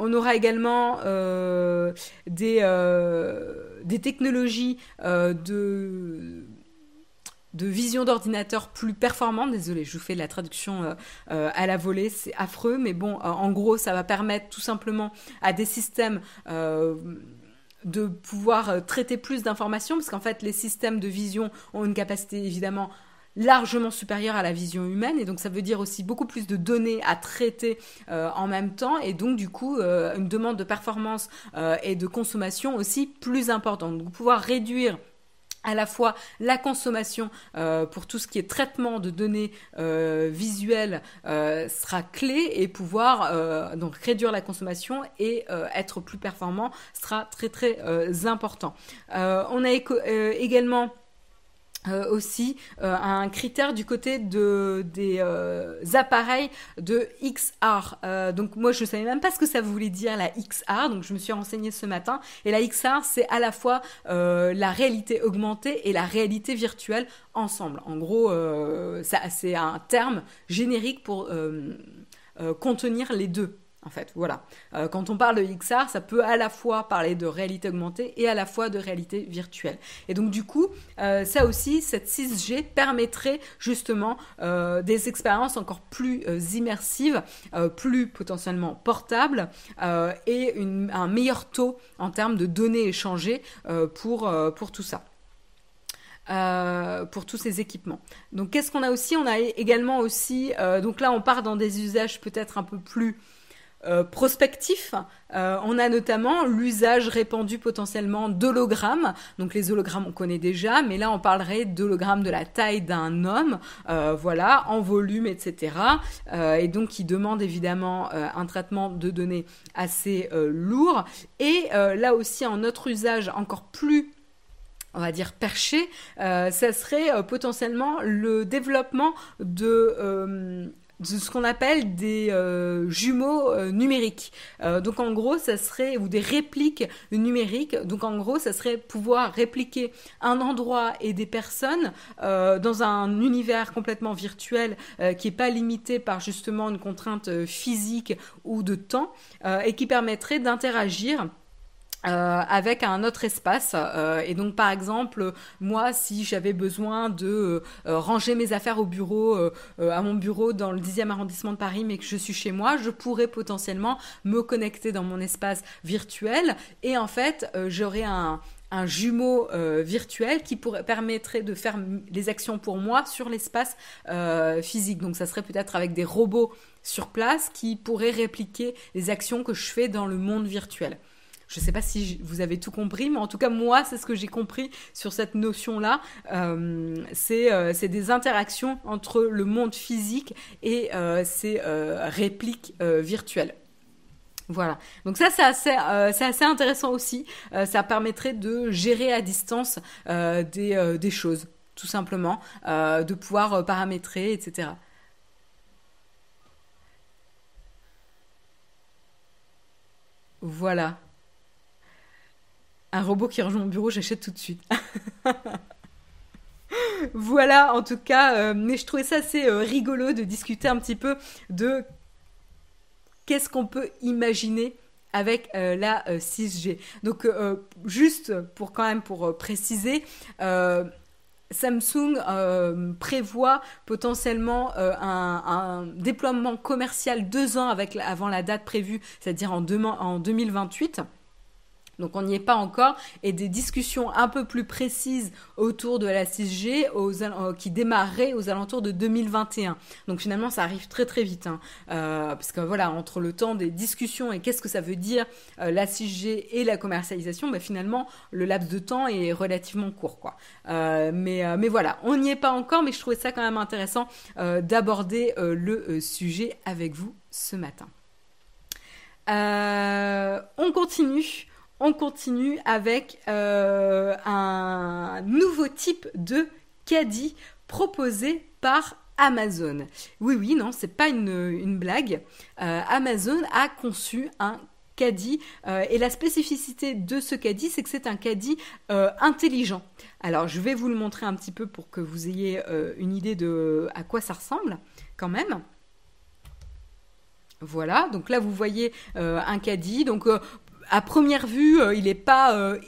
On aura également euh, des, euh, des, technologies euh, de, de vision d'ordinateur plus performantes. Désolée, je vous fais la traduction à la volée, c'est affreux, mais bon, en gros, ça va permettre tout simplement à des systèmes de pouvoir traiter plus d'informations, parce qu'en fait, les systèmes de vision ont une capacité évidemment largement supérieure à la vision humaine et donc ça veut dire aussi beaucoup plus de données à traiter euh, en même temps et donc du coup euh, une demande de performance euh, et de consommation aussi plus importante. Donc pouvoir réduire à la fois la consommation pour tout ce qui est traitement de données visuelles sera clé et pouvoir donc réduire la consommation et être plus performant sera très très important. on a également euh, aussi euh, un critère du côté de, des euh, appareils de XR. donc moi je ne savais même pas ce que ça voulait dire la XR, donc je me suis renseignée ce matin. Et la XR c'est à la fois la réalité augmentée et la réalité virtuelle ensemble. En gros, c'est un terme générique pour contenir les deux en fait. Voilà. Euh, quand on parle de XR, ça peut à la fois parler de réalité augmentée et à la fois de réalité virtuelle. Et donc du coup, euh, ça aussi, cette 6G permettrait justement euh, des expériences encore plus immersives, plus potentiellement portables et un meilleur taux en termes de données échangées pour, pour tout ça. pour tous ces équipements. Donc qu'est-ce qu'on a aussi? On a également aussi, donc là on part dans des usages peut-être un peu plus euh, prospectif. Euh, on a notamment l'usage répandu potentiellement d'hologrammes. Donc les hologrammes on connaît déjà, mais là on parlerait d'hologrammes de la taille d'un homme, euh, voilà, en volume, etc. et donc qui demande évidemment un traitement de données assez lourd. Et là aussi en autre usage encore plus on va dire perché, ça serait potentiellement le développement de de ce qu'on appelle des euh, jumeaux euh, numériques. Euh, donc en gros, ça serait ou des répliques numériques. Donc en gros, ça serait pouvoir répliquer un endroit et des personnes dans un univers complètement virtuel qui est pas limité par justement une contrainte physique ou de temps et qui permettrait d'interagir euh, avec un autre espace. Euh, et donc, par exemple, moi, si j'avais besoin de euh, ranger mes affaires au bureau, à mon bureau dans le 10e arrondissement de Paris, mais que je suis chez moi, je pourrais potentiellement me connecter dans mon espace virtuel. Et en fait, j'aurais un, un jumeau virtuel qui pourrait, permettrait de faire les actions pour moi sur l'espace physique. Donc ça serait peut-être avec des robots sur place qui pourraient répliquer les actions que je fais dans le monde virtuel. Je ne sais pas si vous avez tout compris, mais en tout cas, moi, c'est ce que j'ai compris sur cette notion-là. Euh, euh, c'est des interactions entre le monde physique et euh, ces répliques virtuelles. Voilà. Donc ça, c'est assez, intéressant aussi. ça permettrait de gérer à distance des, choses, tout simplement, de pouvoir paramétrer, etc. Voilà. Un robot qui rejoint mon bureau, j'achète tout de suite. voilà, en tout cas, euh, mais je trouvais ça assez euh, rigolo de discuter un petit peu de qu'est-ce qu'on peut imaginer avec euh, la 6G. Donc, juste pour quand même pour préciser, Samsung prévoit potentiellement un, déploiement commercial deux ans avant la date prévue, c'est-à-dire en, en 2028. Donc on n'y est pas encore et des discussions un peu plus précises autour de la 6G euh, qui démarreraient aux alentours de 2021. Donc finalement ça arrive très très vite hein. euh, parce que voilà entre le temps des discussions et qu'est-ce que ça veut dire euh, la 6G et la commercialisation, bah, finalement le laps de temps est relativement court mais voilà on n'y est pas encore mais je trouvais ça quand même intéressant d'aborder le sujet avec vous ce matin. on continue on continue avec euh, un nouveau type de caddie proposé par Amazon. Oui, oui, non, c'est pas une, blague. Euh, Amazon a conçu un caddie euh, et la spécificité de ce caddie, c'est que c'est un caddie intelligent. Alors, je vais vous le montrer un petit peu pour que vous ayez une idée de à quoi ça ressemble, quand même. Voilà, donc là vous voyez un caddie. Donc à première vue, euh, il n'est pas euh,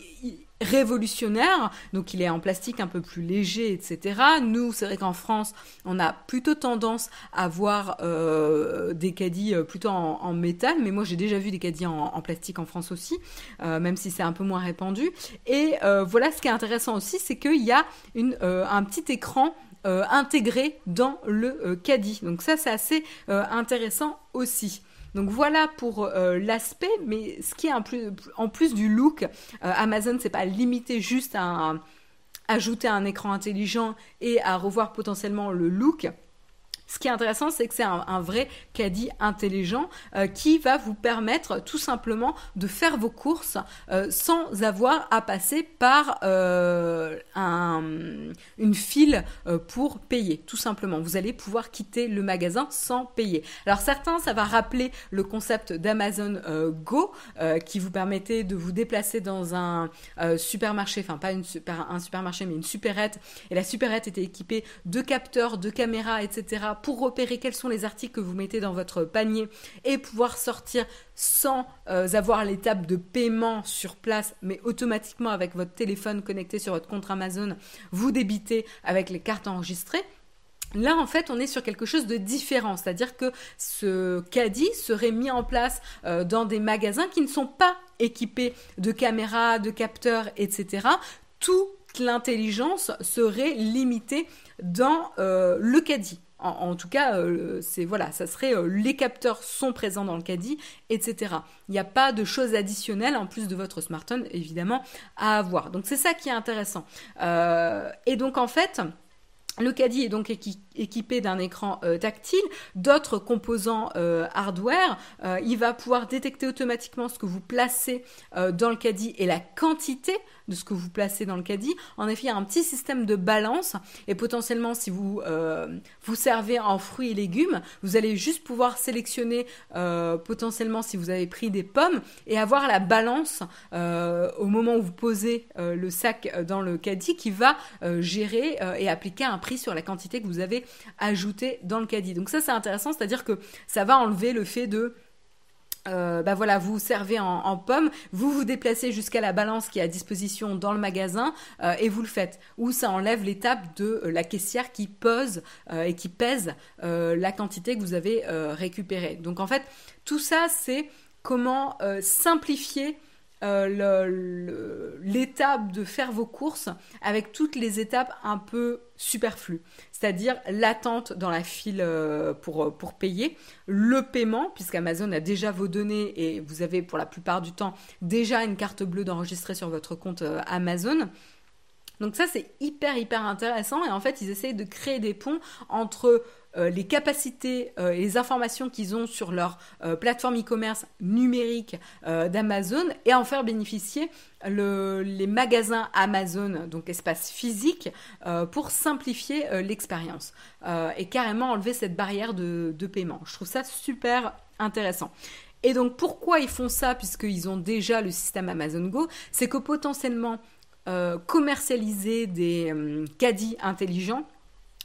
révolutionnaire, donc il est en plastique un peu plus léger, etc. Nous, c'est vrai qu'en France, on a plutôt tendance à voir euh, des caddies plutôt en, métal, mais moi j'ai déjà vu des caddies en, plastique en France aussi, même si c'est un peu moins répandu. Et voilà, ce qui est intéressant aussi, c'est qu'il y a un petit écran intégré dans le caddie. Donc ça, c'est assez intéressant aussi. Donc voilà pour euh, l'aspect, mais ce qui est en plus, du look, euh, Amazon c'est pas limité juste à ajouter un écran intelligent et à revoir potentiellement le look. Ce qui est intéressant, c'est que c'est un, vrai caddie intelligent euh, qui va vous permettre tout simplement de faire vos courses euh, sans avoir à passer par euh, une file pour payer, tout simplement. Vous allez pouvoir quitter le magasin sans payer. Alors certains, ça va rappeler le concept d'Amazon Go qui vous permettait de vous déplacer dans un supermarché, enfin pas un supermarché, mais une supérette. Et la supérette était équipée de capteurs, de caméras, etc pour repérer quels sont les articles que vous mettez dans votre panier et pouvoir sortir sans euh, avoir l'étape de paiement sur place, mais automatiquement avec votre téléphone connecté sur votre compte Amazon, vous débitez avec les cartes enregistrées. Là, en fait, on est sur quelque chose de différent, c'est-à-dire que ce caddie serait mis en place euh, dans des magasins qui ne sont pas équipés de caméras, de capteurs, etc. Toute l'intelligence serait limitée dans euh, le caddie. En, tout cas, euh, voilà, ça serait euh, les capteurs sont présents dans le caddie, etc. Il n'y a pas de choses additionnelles en plus de votre smartphone, évidemment, à avoir. Donc c'est ça qui est intéressant. Euh, et donc en fait, le caddie est donc équipé d'un écran euh, tactile, d'autres composants euh, hardware. Euh, il va pouvoir détecter automatiquement ce que vous placez dans le caddie et la quantité de ce que vous placez dans le caddie. En effet, il y a un petit système de balance et potentiellement, si vous vous servez en fruits et légumes, vous allez juste pouvoir sélectionner potentiellement si vous avez pris des pommes et avoir la balance au moment où vous posez le sac dans le caddie qui va gérer et appliquer un prix sur la quantité que vous avez ajouté dans le caddie. Donc ça c'est intéressant, c'est-à-dire que ça va enlever le fait de euh, bah voilà, vous servez en, pomme, vous vous déplacez jusqu'à la balance qui est à disposition dans le magasin euh, et vous le faites. Ou ça enlève l'étape de euh, la caissière qui pose et qui pèse la quantité que vous avez récupérée. Donc en fait, tout ça c'est comment simplifier euh, l'étape de faire vos courses avec toutes les étapes un peu superflues, c'est-à-dire l'attente dans la file euh, pour, euh, pour payer, le paiement, puisqu'Amazon a déjà vos données et vous avez pour la plupart du temps déjà une carte bleue d'enregistrer sur votre compte Amazon. Donc ça c'est hyper hyper intéressant. Et en fait ils essayent de créer des ponts entre euh, les capacités euh, et les informations qu'ils ont sur leur euh, plateforme e-commerce numérique d'Amazon et en faire bénéficier les magasins Amazon, donc espace physique, pour simplifier l'expérience et carrément enlever cette barrière de, de paiement. Je trouve ça super intéressant. Et donc pourquoi ils font ça puisqu'ils ont déjà le système Amazon Go? C'est que potentiellement commercialiser des caddies intelligents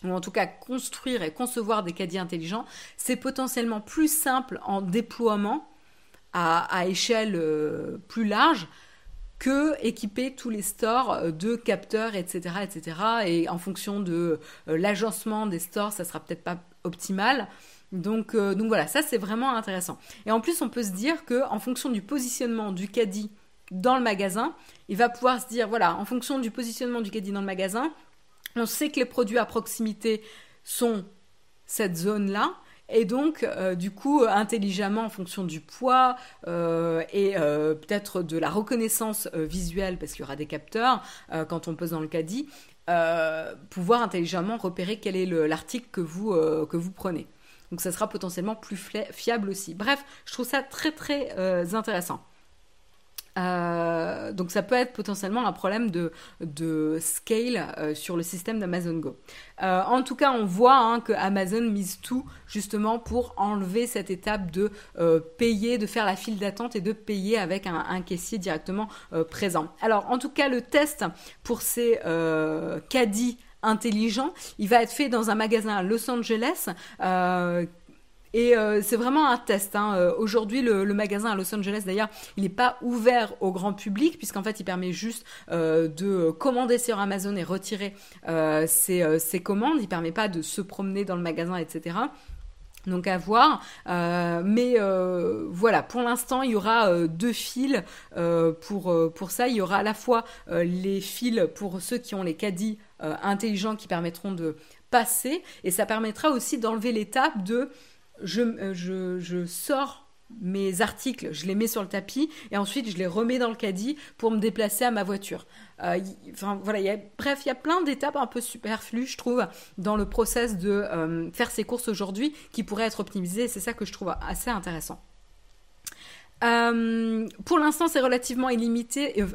ou en tout cas construire et concevoir des caddies intelligents, c'est potentiellement plus simple en déploiement à, échelle euh, plus large que équiper tous les stores de capteurs, etc.. Et en fonction de euh, l'agencement des stores, ça sera peut-être pas optimal. Donc, euh, donc voilà, ça c'est vraiment intéressant. Et en plus, on peut se dire que en fonction du positionnement du caddie dans le magasin, il va pouvoir se dire, voilà, en fonction du positionnement du caddie dans le magasin, on sait que les produits à proximité sont cette zone-là. Et donc, euh, du coup, intelligemment, en fonction du poids euh, et euh, peut-être de la reconnaissance visuelle, parce qu'il y aura des capteurs quand on pose dans le caddie, pouvoir intelligemment repérer quel est l'article que, vous que vous prenez. Donc, ça sera potentiellement plus fiable aussi. Bref, je trouve ça très très intéressant. Euh, donc ça peut être potentiellement un problème de, scale euh, sur le système d'Amazon Go. Euh, en tout cas, on voit hein, que Amazon mise tout justement pour enlever cette étape de payer, de faire la file d'attente et de payer avec un, un caissier directement présent. Alors en tout cas, le test pour ces caddies intelligents, il va être fait dans un magasin à Los Angeles et euh, c'est vraiment un test. Hein. Euh, aujourd'hui, le, magasin à Los Angeles, d'ailleurs, il n'est pas ouvert au grand public, puisqu'en fait, il permet juste euh, de commander sur Amazon et retirer ses, commandes. Il ne permet pas de se promener dans le magasin, etc. Donc à voir, mais voilà, pour l'instant il y aura deux fils pour, pour ça. Il y aura à la fois les fils pour ceux qui ont les caddies intelligents qui permettront de passer, et ça permettra aussi d'enlever l'étape de euh, je, sors mes articles, je les mets sur le tapis et ensuite je les remets dans le caddie pour me déplacer à ma voiture. Euh, bref, il y a plein d'étapes un peu superflues, je trouve, dans le process de euh, faire ses courses aujourd'hui qui pourraient être optimisées. C'est ça que je trouve assez intéressant. Euh, pour l'instant, c'est relativement illimité. Euh,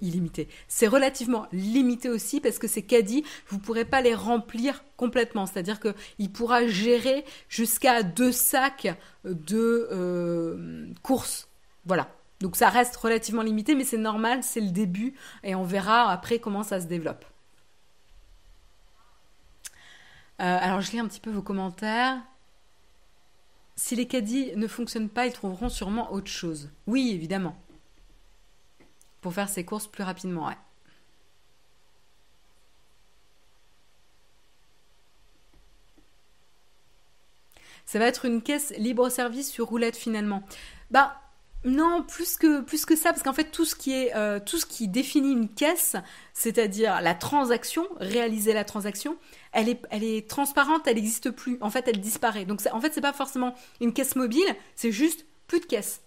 illimité. C'est relativement limité aussi parce que ces caddies, vous ne pourrez pas les remplir complètement. C'est-à-dire qu'il pourra gérer jusqu'à deux sacs de euh, courses. Voilà. Donc ça reste relativement limité, mais c'est normal, c'est le début et on verra après comment ça se développe. alors je lis un petit peu vos commentaires. Si les caddies ne fonctionnent pas, ils trouveront sûrement autre chose. Oui, évidemment. Pour faire ses courses plus rapidement, ouais. Ça va être une caisse libre-service sur roulette finalement. Bah, non, plus que, plus que ça, parce qu'en fait, tout ce qui est, euh, tout ce qui définit une caisse, c'est-à-dire la transaction, réaliser la transaction, elle est, elle transparente, elle n'existe plus. En fait, elle disparaît. Donc, en fait, c'est pas forcément une caisse mobile, c'est juste plus de caisse.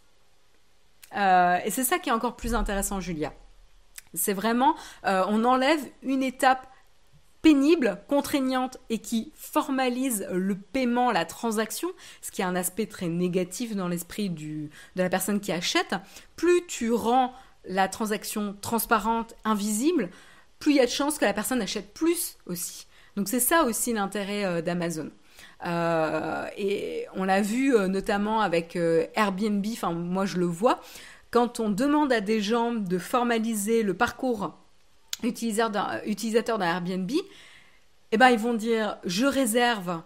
Euh, et c'est ça qui est encore plus intéressant, Julia. C'est vraiment, euh, on enlève une étape pénible, contraignante et qui formalise le paiement, la transaction, ce qui a un aspect très négatif dans l'esprit de la personne qui achète, plus tu rends la transaction transparente, invisible, plus il y a de chances que la personne achète plus aussi. Donc c'est ça aussi l'intérêt euh, d'Amazon. Euh, et on l'a vu euh, notamment avec Airbnb, enfin moi je le vois, quand on demande à des gens de formaliser le parcours utilisateurs d'un Airbnb, eh ben, ils vont dire je réserve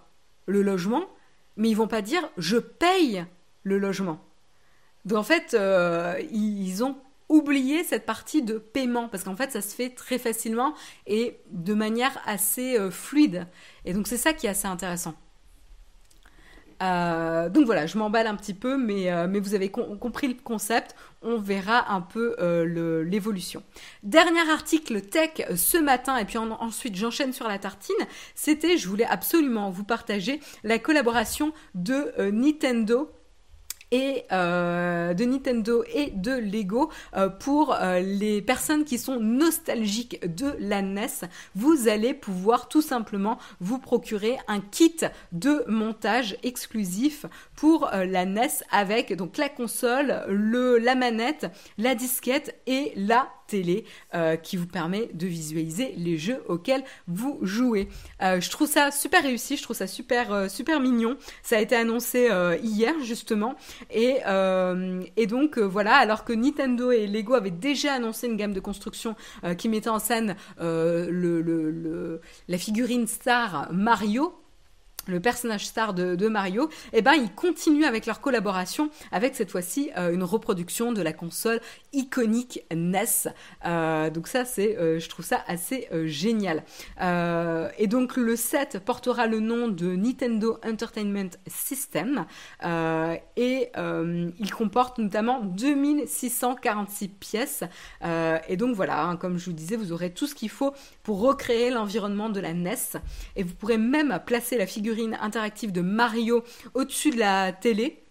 le logement, mais ils vont pas dire je paye le logement. Donc en fait, euh, ils ont oublié cette partie de paiement parce qu'en fait ça se fait très facilement et de manière assez euh, fluide. Et donc c'est ça qui est assez intéressant. Euh, donc voilà, je m'emballe un petit peu, mais, euh, mais vous avez compris le concept. On verra un peu euh, l'évolution. Dernier article tech ce matin, et puis ensuite j'enchaîne sur la tartine. C'était, je voulais absolument vous partager la collaboration de Nintendo et euh, de Nintendo et de Lego euh, pour euh, les personnes qui sont nostalgiques de la NES. Vous allez pouvoir tout simplement vous procurer un kit de montage exclusif pour la NES avec donc la console, le, la manette, la disquette et la télé euh, qui vous permet de visualiser les jeux auxquels vous jouez. Euh, je trouve ça super réussi, je trouve ça super euh, super mignon. Ça a été annoncé hier justement et, et donc voilà, alors que Nintendo et Lego avaient déjà annoncé une gamme de construction qui mettait en scène le, la figurine star Mario le personnage star de, Mario, eh ben ils continuent avec leur collaboration avec cette fois-ci euh, une reproduction de la console iconique NES. Euh, donc ça c'est, euh, je trouve ça assez génial. et donc le set portera le nom de Nintendo Entertainment System et il comporte notamment 2646 pièces. et donc voilà, hein, comme je vous disais, vous aurez tout ce qu'il faut pour recréer l'environnement de la NES et vous pourrez même placer la figurine interactive de Mario au-dessus de la télé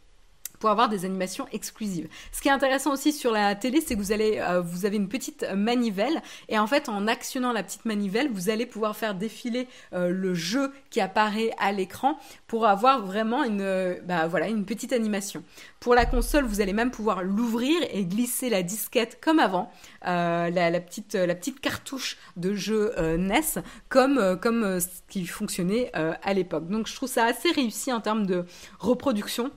pour avoir des animations exclusives. Ce qui est intéressant aussi sur la télé, c'est que euh, vous avez une petite manivelle et en fait, en actionnant la petite manivelle, vous allez pouvoir faire défiler euh, le jeu qui apparaît à l'écran pour avoir vraiment une, euh, bah, voilà, une petite animation. Pour la console, vous allez même pouvoir l'ouvrir et glisser la disquette comme avant, la, petite, la petite cartouche de jeu NES, comme, comme ce qui fonctionnait à l'époque. Donc, je trouve ça assez réussi en termes de reproduction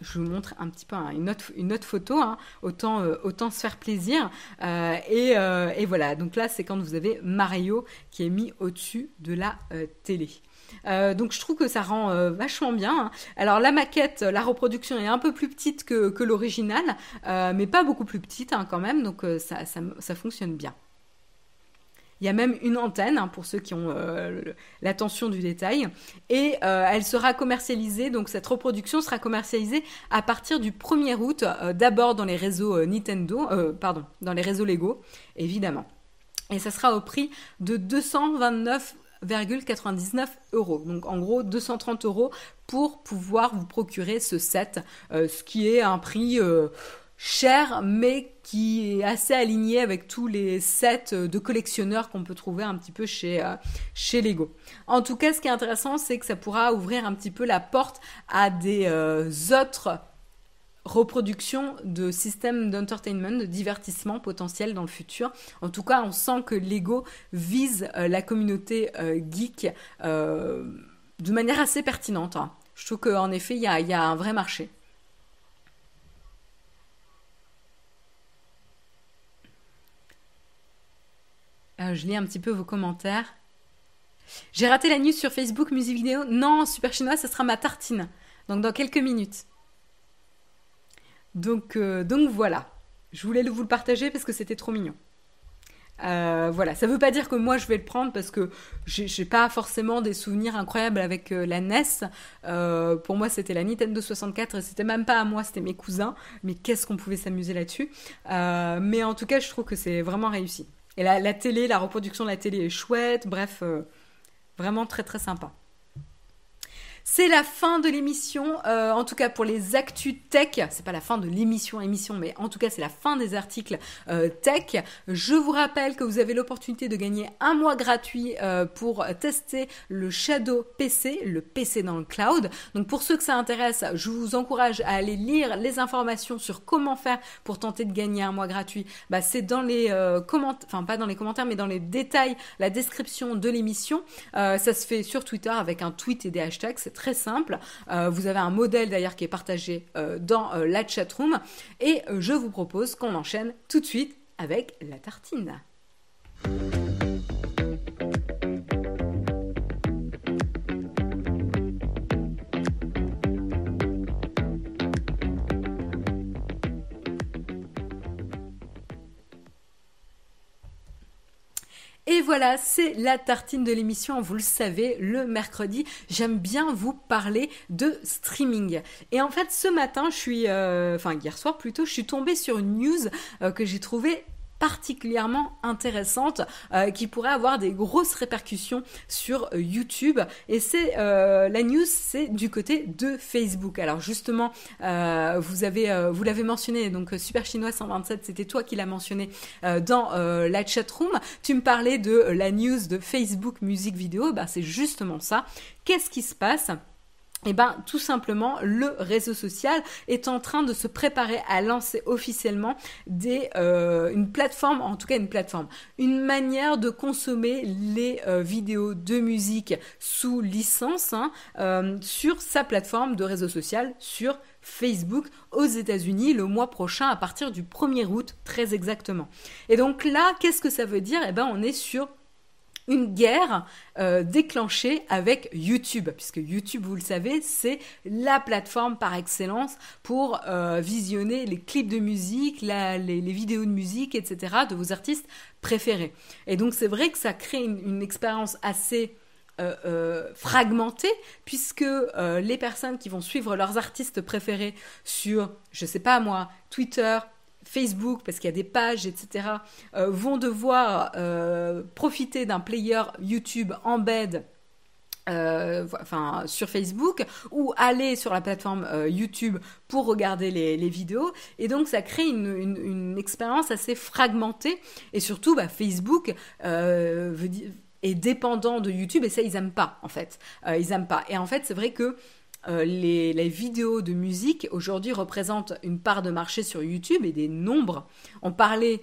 je vous montre un petit peu une, autre, une autre photo, hein. autant, euh, autant se faire plaisir. Euh, euh, et, voilà, donc là c'est quand vous avez Mario qui est mis au-dessus de la télé. donc je trouve que ça rend vachement bien. Hein. Alors la maquette, la reproduction est un peu plus petite que, l'original, mais pas beaucoup plus petite hein, quand même, donc ça fonctionne bien. Il y a même une antenne hein, pour ceux qui ont euh, l'attention du détail. Et euh, elle sera commercialisée, donc cette reproduction sera commercialisée à partir du 1er août, euh, d'abord dans les réseaux Nintendo, pardon, dans les réseaux Lego, évidemment. Et ça sera au prix de 229,99 euros. Donc en gros 230 euros pour pouvoir vous procurer ce set, ce qui est un prix cher, mais qui est assez aligné avec tous les sets de collectionneurs qu'on peut trouver un petit peu chez, euh, chez Lego. En tout cas, ce qui est intéressant, c'est que ça pourra ouvrir un petit peu la porte à des euh, autres reproductions de systèmes d'entertainment, de divertissement potentiel dans le futur. En tout cas, on sent que Lego vise euh, la communauté geek de manière assez pertinente. Hein. Je trouve qu'en effet, il y a un vrai marché. Euh, je lis un petit peu vos commentaires. J'ai raté la news sur Facebook Musique Vidéo. Non, Super Chinois, ce sera ma tartine. Donc dans quelques minutes. Donc, euh, donc voilà. Je voulais vous le partager parce que c'était trop mignon. Euh, voilà, ça veut pas dire que moi je vais le prendre parce que j'ai pas forcément des souvenirs incroyables avec la NES. pour moi, c'était la Nintendo 64 et c'était même pas à moi, c'était mes cousins. Mais qu'est-ce qu'on pouvait s'amuser là-dessus? mais en tout cas, je trouve que c'est vraiment réussi. Et la, télé, la reproduction de la télé est chouette, bref, euh, vraiment très très sympa. C'est la fin de l'émission, euh, en tout cas pour les actus tech. C'est pas la fin de l'émission émission, mais en tout cas c'est la fin des articles euh, tech. Je vous rappelle que vous avez l'opportunité de gagner un mois gratuit euh, pour tester le Shadow PC, le PC dans le cloud. Donc pour ceux que ça intéresse, je vous encourage à aller lire les informations sur comment faire pour tenter de gagner un mois gratuit. Bah, c'est dans les commentaires, enfin pas dans les commentaires, mais dans les détails, la description de l'émission. ça se fait sur Twitter avec un tweet et des hashtags très simple. Euh, vous avez un modèle d'ailleurs qui est partagé euh, dans euh, la chatroom. Et je vous propose qu'on enchaîne tout de suite avec la tartine. Voilà, c'est la tartine de l'émission, vous le savez, le mercredi, j'aime bien vous parler de streaming. Et en fait, ce matin, je suis, euh, enfin hier soir plutôt, je suis tombée sur une news euh, que j'ai trouvée particulièrement intéressante euh, qui pourrait avoir des grosses répercussions sur euh, YouTube. Et c'est euh, la news c'est du côté de Facebook. Alors justement vous avez vous l'avez mentionné donc super chinois 127 c'était toi qui l'as mentionné dans la chat room tu me parlais de la news de Facebook musique vidéo bah c'est justement ça. Qu'est-ce qui se passe? Eh ben, tout simplement, le réseau social est en train de se préparer à lancer officiellement des, euh, une plateforme, en tout cas une plateforme, une manière de consommer les euh, vidéos de musique sous licence hein, euh, sur sa plateforme de réseau social sur Facebook aux États-Unis le mois prochain à partir du 1er août très exactement. Et donc là, qu'est-ce que ça veut dire? Eh ben, on est sur une guerre euh, déclenchée avec YouTube, puisque YouTube, vous le savez, c'est la plateforme par excellence pour euh, visionner les clips de musique, les, vidéos de musique, etc., de vos artistes préférés. Et donc c'est vrai que ça crée une, expérience assez euh, fragmentée, puisque les personnes qui vont suivre leurs artistes préférés sur, je sais pas moi, Twitter, Facebook, parce qu'il y a des pages, etc., euh, vont devoir euh, profiter d'un player YouTube embed euh, sur Facebook ou aller sur la plateforme YouTube pour regarder les, vidéos. Et donc ça crée une, expérience assez fragmentée. Et surtout bah, Facebook est dépendant de YouTube et ça ils aiment pas en fait. Ils aiment pas. Et en fait c'est vrai que euh, les, vidéos de musique aujourd'hui représentent une part de marché sur YouTube et des nombres. On parlait,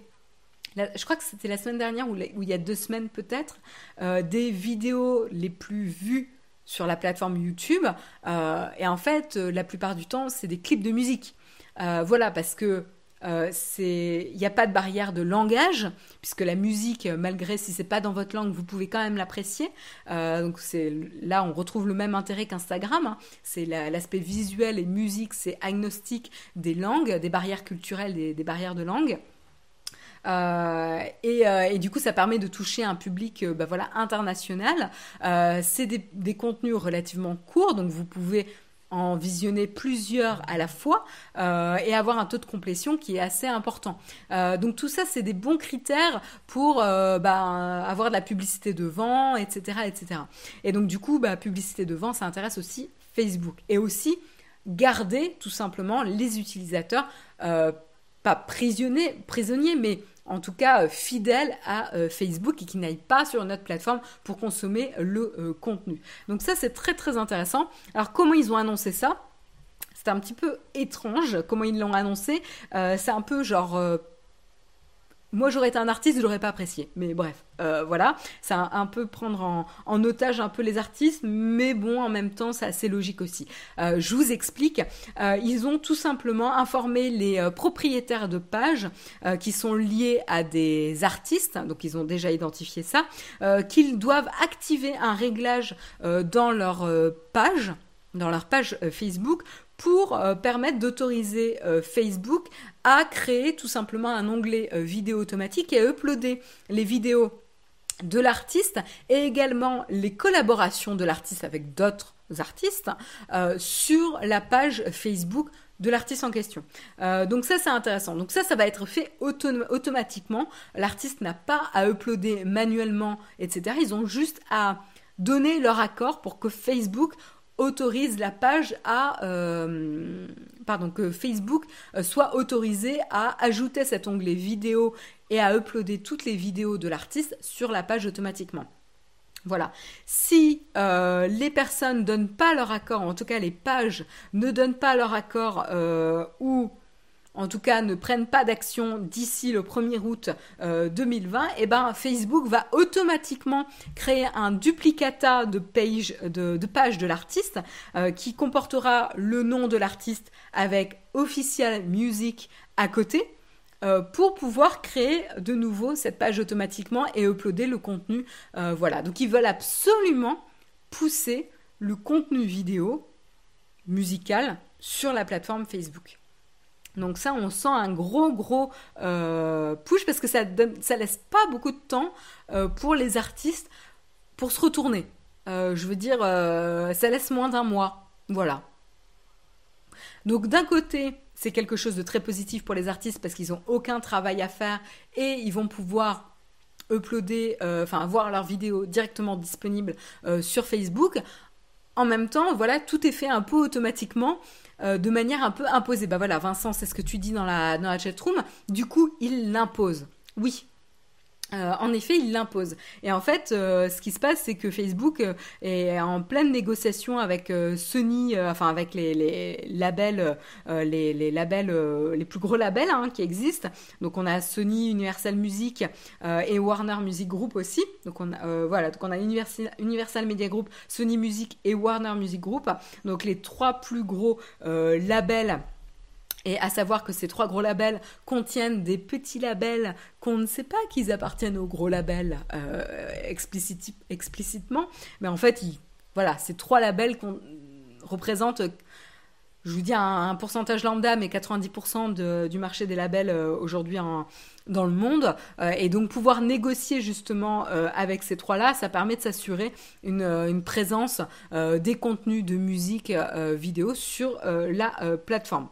je crois que c'était la semaine dernière ou, il y a deux semaines peut-être, euh, des vidéos les plus vues sur la plateforme YouTube. Euh, et en fait, la plupart du temps, c'est des clips de musique. voilà, parce que euh, il n'y a pas de barrière de langage puisque la musique, malgré si c'est pas dans votre langue, vous pouvez quand même l'apprécier. Euh, donc c'est là on retrouve le même intérêt qu'Instagram. Hein. C'est l'aspect visuel et musique, c'est agnostique des langues, des barrières culturelles, des, barrières de langue. Euh, et, du coup, ça permet de toucher un public bah voilà, international. c'est des, des, contenus relativement courts, donc vous pouvez en visionner plusieurs à la fois euh, et avoir un taux de complétion qui est assez important. Euh, donc tout ça, c'est des bons critères pour euh, bah, avoir de la publicité devant, etc.. Et donc du coup, bah, publicité devant, ça intéresse aussi Facebook. Et aussi garder tout simplement les utilisateurs, pas prisonniers, prisonniers mais en tout cas euh, fidèles à euh, Facebook et qui n'aillent pas sur notre plateforme pour consommer le euh, contenu. Donc ça c'est très très intéressant. Alors comment ils ont annoncé ça? C'est un petit peu étrange comment ils l'ont annoncé. c'est un peu genre moi, j'aurais été un artiste, je l'aurais pas apprécié. Mais bref, euh, voilà, ça un, peu prendre en, otage un peu les artistes, mais bon, en même temps, c'est assez logique aussi. Euh, je vous explique. Euh, ils ont tout simplement informé les propriétaires de pages qui sont liés à des artistes, donc ils ont déjà identifié ça, qu'ils doivent activer un réglage dans leur page dans leur page Facebook pour permettre d'autoriser Facebook créer tout simplement un onglet euh, vidéo automatique et à uploader les vidéos de l'artiste et également les collaborations de l'artiste avec d'autres artistes sur la page Facebook de l'artiste en question. donc ça c'est intéressant. Donc ça ça va être fait automatiquement. L'artiste n'a pas à uploader manuellement, etc. Ils ont juste à donner leur accord pour que Facebook autorise la page à euh, pardon que Facebook euh, soit autorisé à ajouter cet onglet vidéo et à uploader toutes les vidéos de l'artiste sur la page automatiquement. Voilà. Si euh, les personnes donnent pas leur accord, en tout cas les pages ne donnent pas leur accord ou en tout cas ne prennent pas d'action d'ici le 1er août 2020, euh, eh ben Facebook va automatiquement créer un duplicata de page de, de l'artiste euh, qui comportera le nom de l'artiste avec official music à côté euh, pour pouvoir créer de nouveau cette page automatiquement et uploader le contenu. voilà, donc ils veulent absolument pousser le contenu vidéo musical sur la plateforme Facebook. Donc ça, on sent un gros gros euh, push parce que ça donne, ça laisse pas beaucoup de temps euh, pour les artistes pour se retourner. Euh, je veux dire, ça laisse moins d'un mois. Voilà. Donc d'un côté, c'est quelque chose de très positif pour les artistes parce qu'ils n'ont aucun travail à faire et ils vont pouvoir uploader, enfin avoir leurs vidéos directement disponibles sur Facebook. En même temps, voilà, tout est fait un peu automatiquement euh, de manière un peu imposée. Bah voilà, Vincent, c'est ce que tu dis dans la, dans la chatroom. Du coup, il l'impose. Oui, euh, en effet, il l'impose. Et en fait, euh, ce qui se passe, c'est que Facebook euh, est en pleine négociation avec Sony, enfin avec les, labels, les, labels, les plus gros labels hein, qui existent. Donc on a Sony, Universal Music et Warner Music Group aussi. Donc on a, voilà, donc on a Universal, Universal Media Group, Sony Music et Warner Music Group. Donc les trois plus gros labels Et à savoir que ces trois gros labels contiennent des petits labels qu'on ne sait pas qu'ils appartiennent aux gros labels euh, explicitement, mais en fait, voilà, ces trois labels qu'on représente je vous dis un, pourcentage lambda, mais 90% du marché des labels euh, aujourd'hui dans le monde. Euh, et donc pouvoir négocier justement avec ces trois-là, ça permet de s'assurer une, présence des contenus de musique vidéo sur la plateforme.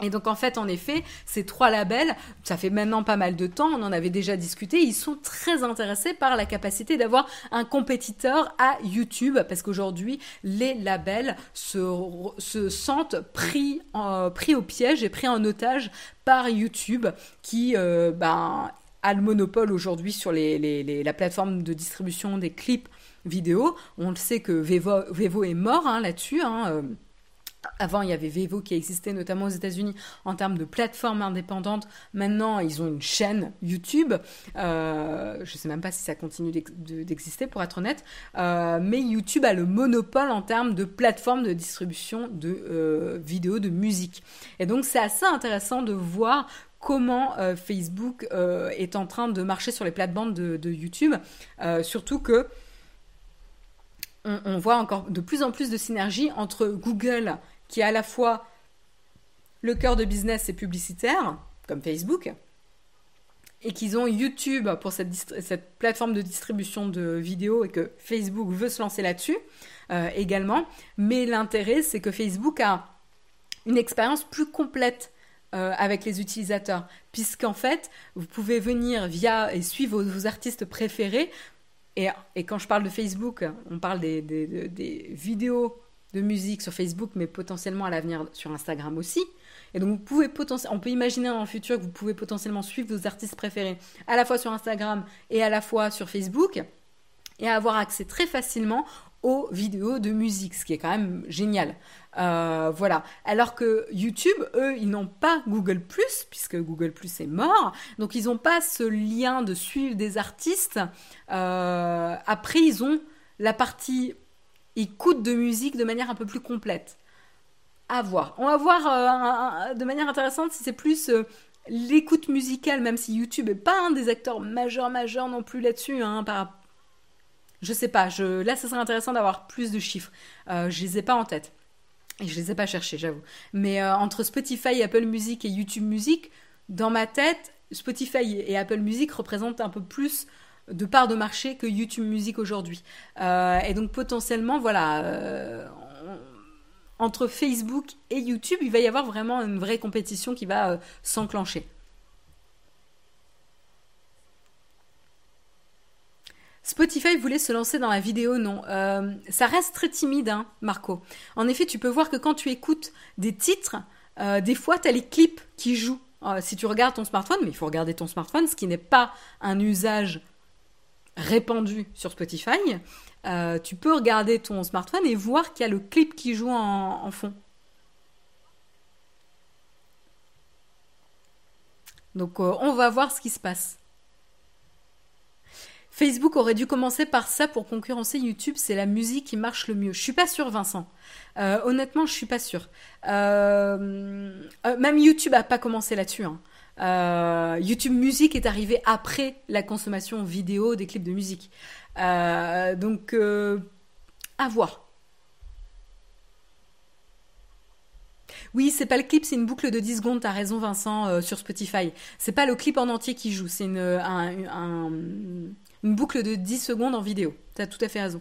Et donc en fait, en effet, ces trois labels, ça fait maintenant pas mal de temps, on en avait déjà discuté, ils sont très intéressés par la capacité d'avoir un compétiteur à YouTube, parce qu'aujourd'hui, les labels se, sentent pris, au piège et pris en otage par YouTube, qui euh, ben, a le monopole aujourd'hui sur la plateforme de distribution des clips vidéo. On le sait que Vevo, est mort hein, là-dessus. Hein, euh, avant, il y avait Vevo qui existait notamment aux États-Unis en termes de plateforme indépendante. Maintenant, ils ont une chaîne YouTube. Euh, je ne sais même pas si ça continue d'exister, pour être honnête. Euh, mais YouTube a le monopole en termes de plateforme de distribution de euh, vidéos, de musique. Et donc, c'est assez intéressant de voir comment Facebook est en train de marcher sur les plates-bandes de, YouTube. surtout que on, voit encore de plus en plus de synergie entre Google qui est à la fois le cœur de business et publicitaire, comme Facebook, et qu'ils ont YouTube pour cette, cette, plateforme de distribution de vidéos et que Facebook veut se lancer là-dessus euh, également. Mais l'intérêt, c'est que Facebook a une expérience plus complète euh, avec les utilisateurs, puisqu'en fait, vous pouvez venir via et suivre vos, artistes préférés. Et, quand je parle de Facebook, on parle des, vidéos de musique sur Facebook, mais potentiellement à l'avenir sur Instagram aussi. Et donc, vous pouvez on peut imaginer dans le futur que vous pouvez potentiellement suivre vos artistes préférés à la fois sur Instagram et à la fois sur Facebook et avoir accès très facilement aux vidéos de musique, ce qui est quand même génial. Euh, voilà. Alors que YouTube, eux, ils n'ont pas Google puisque Google est mort, donc ils n'ont pas ce lien de suivre des artistes. Euh, après, ils ont la partie écoute de musique de manière un peu plus complète. À voir. On va voir euh, de manière intéressante si c'est plus l'écoute musicale, même si YouTube est pas un des acteurs majeurs majeurs non plus là-dessus. Hein, par... Je sais pas. Là, ce serait intéressant d'avoir plus de chiffres. Euh, je les ai pas en tête. Et je les ai pas cherchés, j'avoue. Mais entre Spotify, Apple Music et YouTube Music, dans ma tête, Spotify et Apple Music représentent un peu plus de part de marché que YouTube Music aujourd'hui. Euh, et donc potentiellement, voilà, euh, entre Facebook et YouTube, il va y avoir vraiment une vraie compétition qui va euh, s'enclencher. Spotify voulait se lancer dans la vidéo, non. ça reste très timide, hein, Marco. En effet, tu peux voir que quand tu écoutes des titres, des fois, tu as les clips qui jouent. si tu regardes ton smartphone, mais il faut regarder ton smartphone, ce qui n'est pas un usage répandu sur Spotify, euh, tu peux regarder ton smartphone et voir qu'il y a le clip qui joue en, fond. Donc euh, on va voir ce qui se passe. Facebook aurait dû commencer par ça pour concurrencer YouTube, c'est la musique qui marche le mieux. Je suis pas sûre, Vincent. Euh, honnêtement, je suis pas sûre. même YouTube a pas commencé là-dessus. Hein. Euh, YouTube Music est arrivé après la consommation vidéo des clips de musique. Euh, donc, euh, à voir. Oui, c'est pas le clip, c'est une boucle de 10 secondes, t'as raison Vincent, sur Spotify. C'est pas le clip en entier qui joue, c'est une, une boucle de 10 secondes en vidéo. T'as tout à fait raison.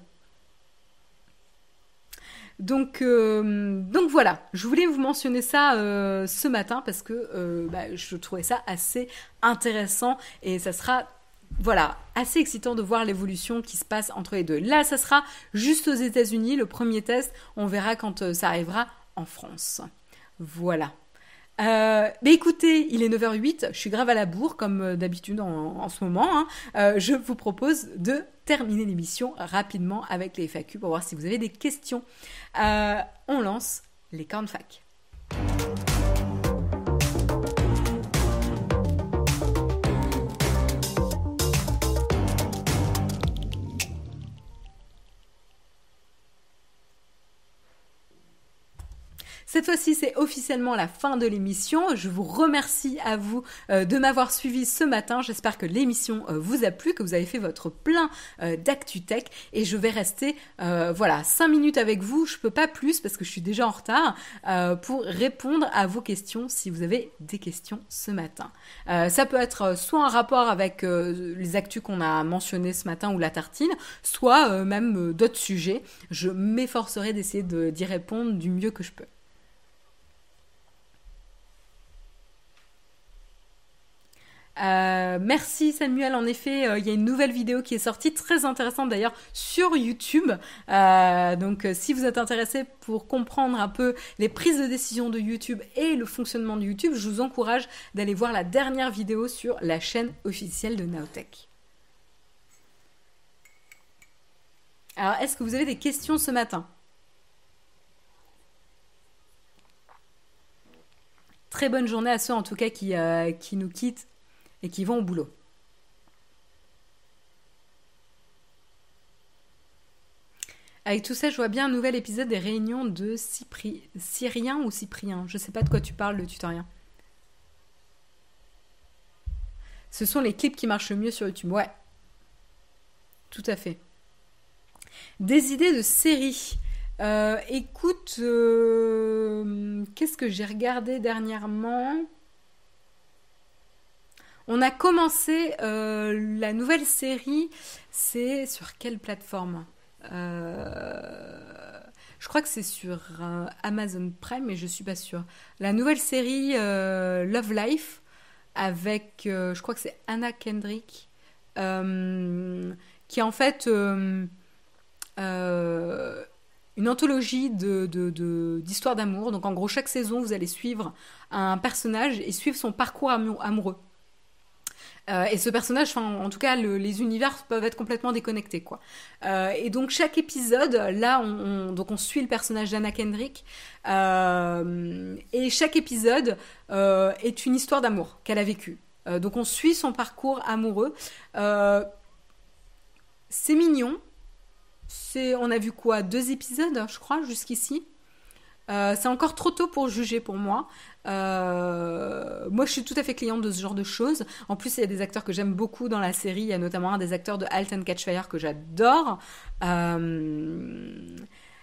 Donc, euh, donc voilà, je voulais vous mentionner ça euh, ce matin parce que euh, bah, je trouvais ça assez intéressant et ça sera voilà, assez excitant de voir l'évolution qui se passe entre les deux. Là, ça sera juste aux États-Unis, le premier test. On verra quand ça arrivera en France. Voilà. Euh, mais écoutez, il est 9h08, je suis grave à la bourre comme euh, d'habitude en, ce moment. Hein. Euh, je vous propose de terminer l'émission rapidement avec les FAQ pour voir si vous avez des questions. on lance les cornfac. Cette fois-ci, c'est officiellement la fin de l'émission. Je vous remercie à vous euh, de m'avoir suivi ce matin. J'espère que l'émission euh, vous a plu, que vous avez fait votre plein euh, d'ActuTech. Et je vais rester, voilà, 5 minutes avec vous. Je peux pas plus parce que je suis déjà en retard pour répondre à vos questions si vous avez des questions ce matin. ça peut être soit un rapport avec les actus qu'on a mentionnés ce matin ou la tartine, soit même d'autres sujets. Je m'efforcerai d'essayer d'y répondre du mieux que je peux. Euh, merci Samuel, en effet, euh, il y a une nouvelle vidéo qui est sortie, très intéressante d'ailleurs, sur YouTube. Euh, donc si vous êtes intéressé pour comprendre un peu les prises de décision de YouTube et le fonctionnement de YouTube, je vous encourage d'aller voir la dernière vidéo sur la chaîne officielle de Naotech. Alors, est-ce que vous avez des questions ce matin? Très bonne journée à ceux en tout cas qui, qui nous quittent et qui vont au boulot. Avec tout ça, je vois bien un nouvel épisode des réunions de Cyprien ou Cyprien. Je ne sais pas de quoi tu parles, le tutorien. Ce sont les clips qui marchent le mieux sur YouTube. Ouais. Tout à fait. Des idées de séries. Euh, écoute, euh, qu'est-ce que j'ai regardé dernièrement? On a commencé euh, la nouvelle série, c'est sur quelle plateforme? Euh, Je crois que c'est sur euh, Amazon Prime, mais je suis pas sûre. La nouvelle série Love Life avec, je crois que c'est Anna Kendrick, qui est en fait une anthologie d'histoires d'amour. Donc en gros, chaque saison, vous allez suivre un personnage et suivre son parcours amoureux. Euh, et ce personnage, en tout cas, les univers peuvent être complètement déconnectés, quoi. Euh, et donc chaque épisode, là, on, donc on suit le personnage d'Anna Kendrick, euh, et chaque épisode est une histoire d'amour qu'elle a vécue. donc on suit son parcours amoureux. c'est mignon. C'est, on a vu quoi, deux épisodes, je crois, jusqu'ici? c'est encore trop tôt pour juger pour moi. Euh, moi, je suis tout à fait cliente de ce genre de choses. En plus, il y a des acteurs que j'aime beaucoup dans la série. Il y a notamment un des acteurs de Halt and Catch que j'adore. Euh,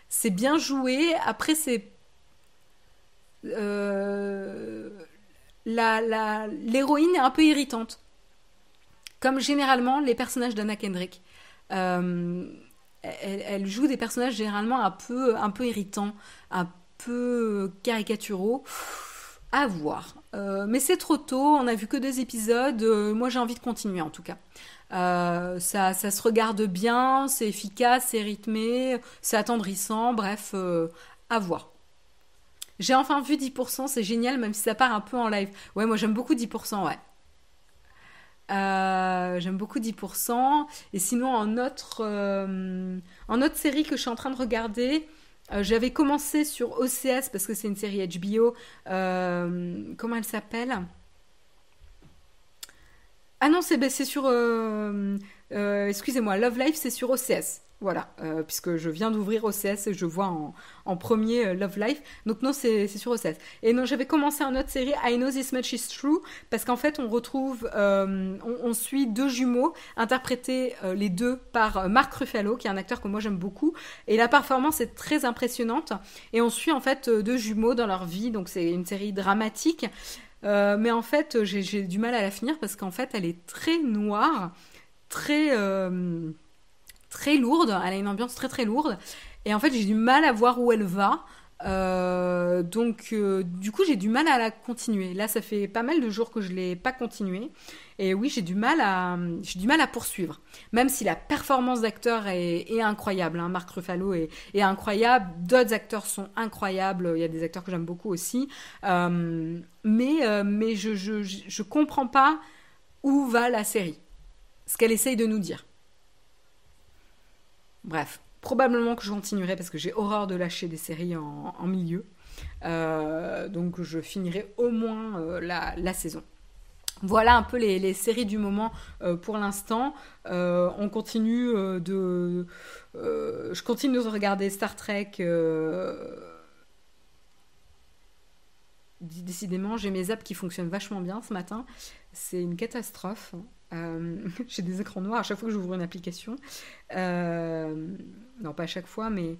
c'est bien joué. Après, c'est euh, l'héroïne est un peu irritante, comme généralement les personnages d'Anna Kendrick. Elle, elle, joue des personnages généralement un peu, un peu irritants, un peu caricaturaux. À voir. Euh, mais c'est trop tôt, on a vu que deux épisodes. Euh, moi j'ai envie de continuer en tout cas. Euh, ça, ça, se regarde bien, c'est efficace, c'est rythmé, c'est attendrissant, bref, à voir. J'ai enfin vu 10%, c'est génial, même si ça part un peu en live. Ouais, moi j'aime beaucoup 10%, ouais. j'aime beaucoup 10%. Et sinon, en autre, en autre série que je suis en train de regarder, euh, j'avais commencé sur OCS parce que c'est une série HBO. Euh, comment elle s'appelle? Ah non, c'est ben, sur. Euh, excusez-moi, Love Life, c'est sur OCS. Voilà, euh, puisque je viens d'ouvrir OCS et je vois en, premier euh, Love Life. Donc non, c'est sur OCS. Et non, j'avais commencé une autre série, I Know This Much Is True, parce qu'en fait, on retrouve, euh, on, suit deux jumeaux, interprétés les deux par Mark Ruffalo, qui est un acteur que moi j'aime beaucoup. Et la performance est très impressionnante. Et on suit en fait deux jumeaux dans leur vie, donc c'est une série dramatique. mais en fait, j'ai du mal à la finir parce qu'en fait, elle est très noire, très très lourde, elle a une ambiance très très lourde, et en fait j'ai du mal à voir où elle va. Euh, donc euh, du coup j'ai du mal à la continuer. Là ça fait pas mal de jours que je l'ai pas continuée et oui j'ai du mal à j'ai du mal à poursuivre. Même si la performance d'acteur est, incroyable, hein. Marc Ruffalo est, incroyable, d'autres acteurs sont incroyables. Il y a des acteurs que j'aime beaucoup aussi, euh, mais mais je, je je comprends pas où va la série, ce qu'elle essaye de nous dire. Bref, probablement que je continuerai parce que j'ai horreur de lâcher des séries en, milieu. Euh, donc je finirai au moins euh, la, saison. Voilà un peu les, séries du moment euh, pour l'instant. on continue de. je continue de regarder Star Trek. Décidément, j'ai mes apps qui fonctionnent vachement bien ce matin. C'est une catastrophe. Euh, j'ai des écrans noirs à chaque fois que j'ouvre une application. Euh, non, pas à chaque fois, mais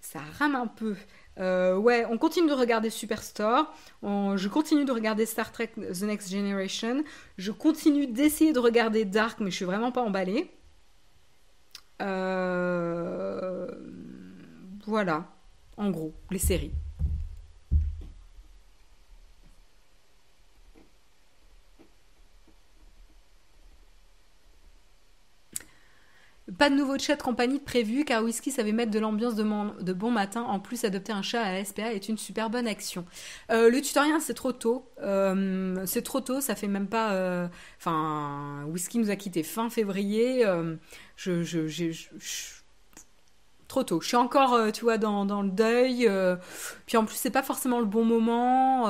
ça rame un peu. Euh, ouais, on continue de regarder Superstore. je continue de regarder Star Trek The Next Generation. Je continue d'essayer de regarder Dark, mais je suis vraiment pas emballée. Voilà, en gros, les séries. Pas de nouveau chat compagnie prévu car Whisky savait mettre de l'ambiance de, bon matin. En plus, adopter un chat à la SPA est une super bonne action. Euh, le tutoriel, c'est trop tôt. Euh, c'est trop tôt, ça fait même pas. Euh, enfin, Whisky nous a quitté fin février. je, je, trop tôt. Je suis encore, tu vois, dans, le deuil. puis en plus, c'est pas forcément le bon moment.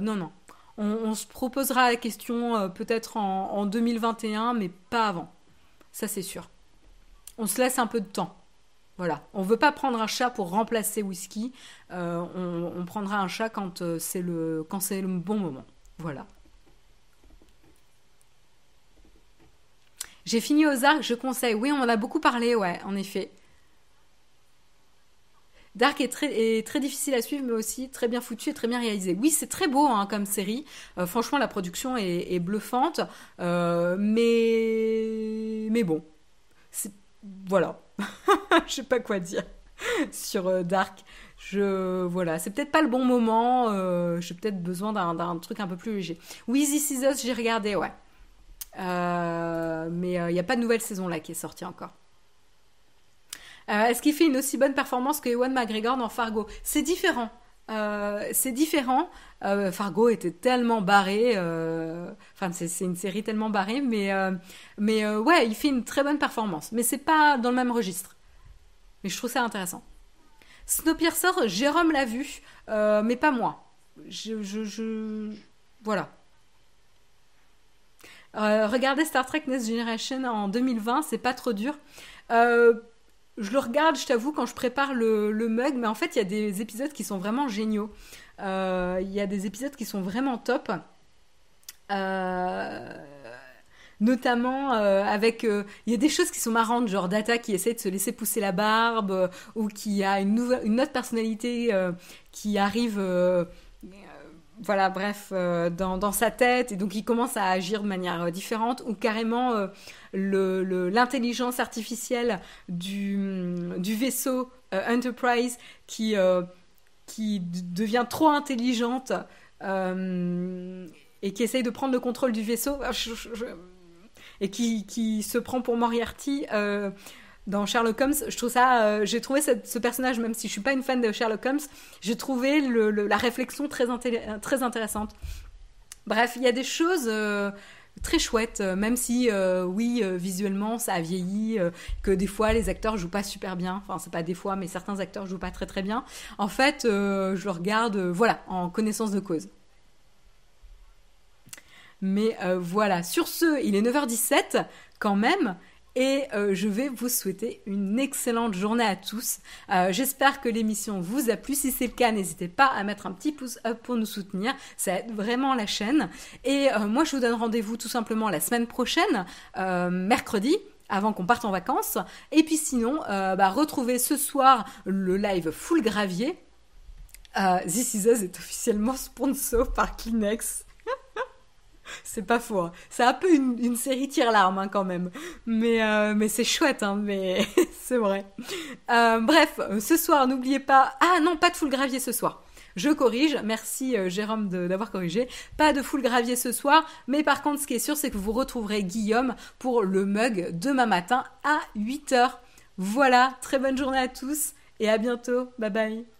non, non. On, se proposera la question peut-être en, en 2021, mais pas avant. Ça, c'est sûr on se laisse un peu de temps. Voilà, on veut pas prendre un chat pour remplacer whisky. Euh, on, prendra un chat quand euh, c'est le quand c'est le bon moment. Voilà. J'ai fini aux arcs, je conseille. Oui, on en a beaucoup parlé, ouais, en effet. Dark est très, difficile à suivre, mais aussi très bien foutu et très bien réalisé. Oui, c'est très beau hein, comme série. Euh, franchement, la production est, bluffante. mais, mais bon, voilà. je sais pas quoi dire sur euh, Dark. Je voilà, c'est peut-être pas le bon moment. Euh, j'ai peut-être besoin d'un truc un peu plus léger. Is Us, j'ai regardé, ouais. Euh, mais il n'y a pas de nouvelle saison là qui est sortie encore. Est-ce qu'il fait une aussi bonne performance que Ewan McGregor dans Fargo? C'est différent. C'est différent. Fargo était tellement barré. Enfin, c'est une série tellement barrée, mais mais euh, ouais, il fait une très bonne performance. Mais c'est pas dans le même registre. Mais je trouve ça intéressant. Snowpiercer, Jérôme l'a vu, euh, mais pas moi. Je, voilà. Euh, regardez Star Trek Next Generation en 2020, c'est pas trop dur. Je le regarde, je t'avoue, quand je prépare le, mug, mais en fait, il y a des épisodes qui sont vraiment géniaux. Il y a des épisodes qui sont vraiment top. Euh, notamment euh, avec euh, il y a des choses qui sont marrantes genre Data qui essaie de se laisser pousser la barbe euh, ou qui a une nouvelle une autre personnalité qui arrive voilà bref dans, dans, sa tête et donc il commence à agir de manière différente ou carrément le l'intelligence artificielle du, du vaisseau Enterprise qui qui devient trop intelligente et qui essaye de prendre le contrôle du vaisseau. et qui, qui se prend pour Moriarty euh, dans Sherlock Holmes. Je trouve ça, euh, j'ai trouvé ce, personnage, même si je suis pas une fan de Sherlock Holmes, j'ai trouvé la réflexion très, très intéressante. Bref, il y a des choses euh, très chouettes, même si oui, visuellement ça a vieilli, que des fois les acteurs jouent pas super bien. Enfin, c'est pas des fois, mais certains acteurs jouent pas très très bien. En fait, je le regarde, voilà, en connaissance de cause. Mais euh, voilà, sur ce, il est 9h17 quand même. Et euh, je vais vous souhaiter une excellente journée à tous. Euh, j'espère que l'émission vous a plu. Si c'est le cas, n'hésitez pas à mettre un petit pouce up pour nous soutenir. Ça aide vraiment la chaîne. Et moi, je vous donne rendez-vous tout simplement la semaine prochaine, mercredi avant qu'on parte en vacances. Et puis sinon, bah, retrouvez ce soir le live Full Gravier. This Is Us est officiellement sponsor par Kleenex. C'est pas faux. Hein. C'est un peu une, série tire-larme hein, quand même. Mais, euh, mais c'est chouette, hein, mais c'est vrai. Euh, bref, ce soir, n'oubliez pas... Ah non, pas de full gravier ce soir. Je corrige, merci euh, Jérôme d'avoir corrigé. Pas de full gravier ce soir, mais par contre, ce qui est sûr, c'est que vous retrouverez Guillaume pour le mug demain matin à 8h. Voilà, très bonne journée à tous et à bientôt. Bye bye.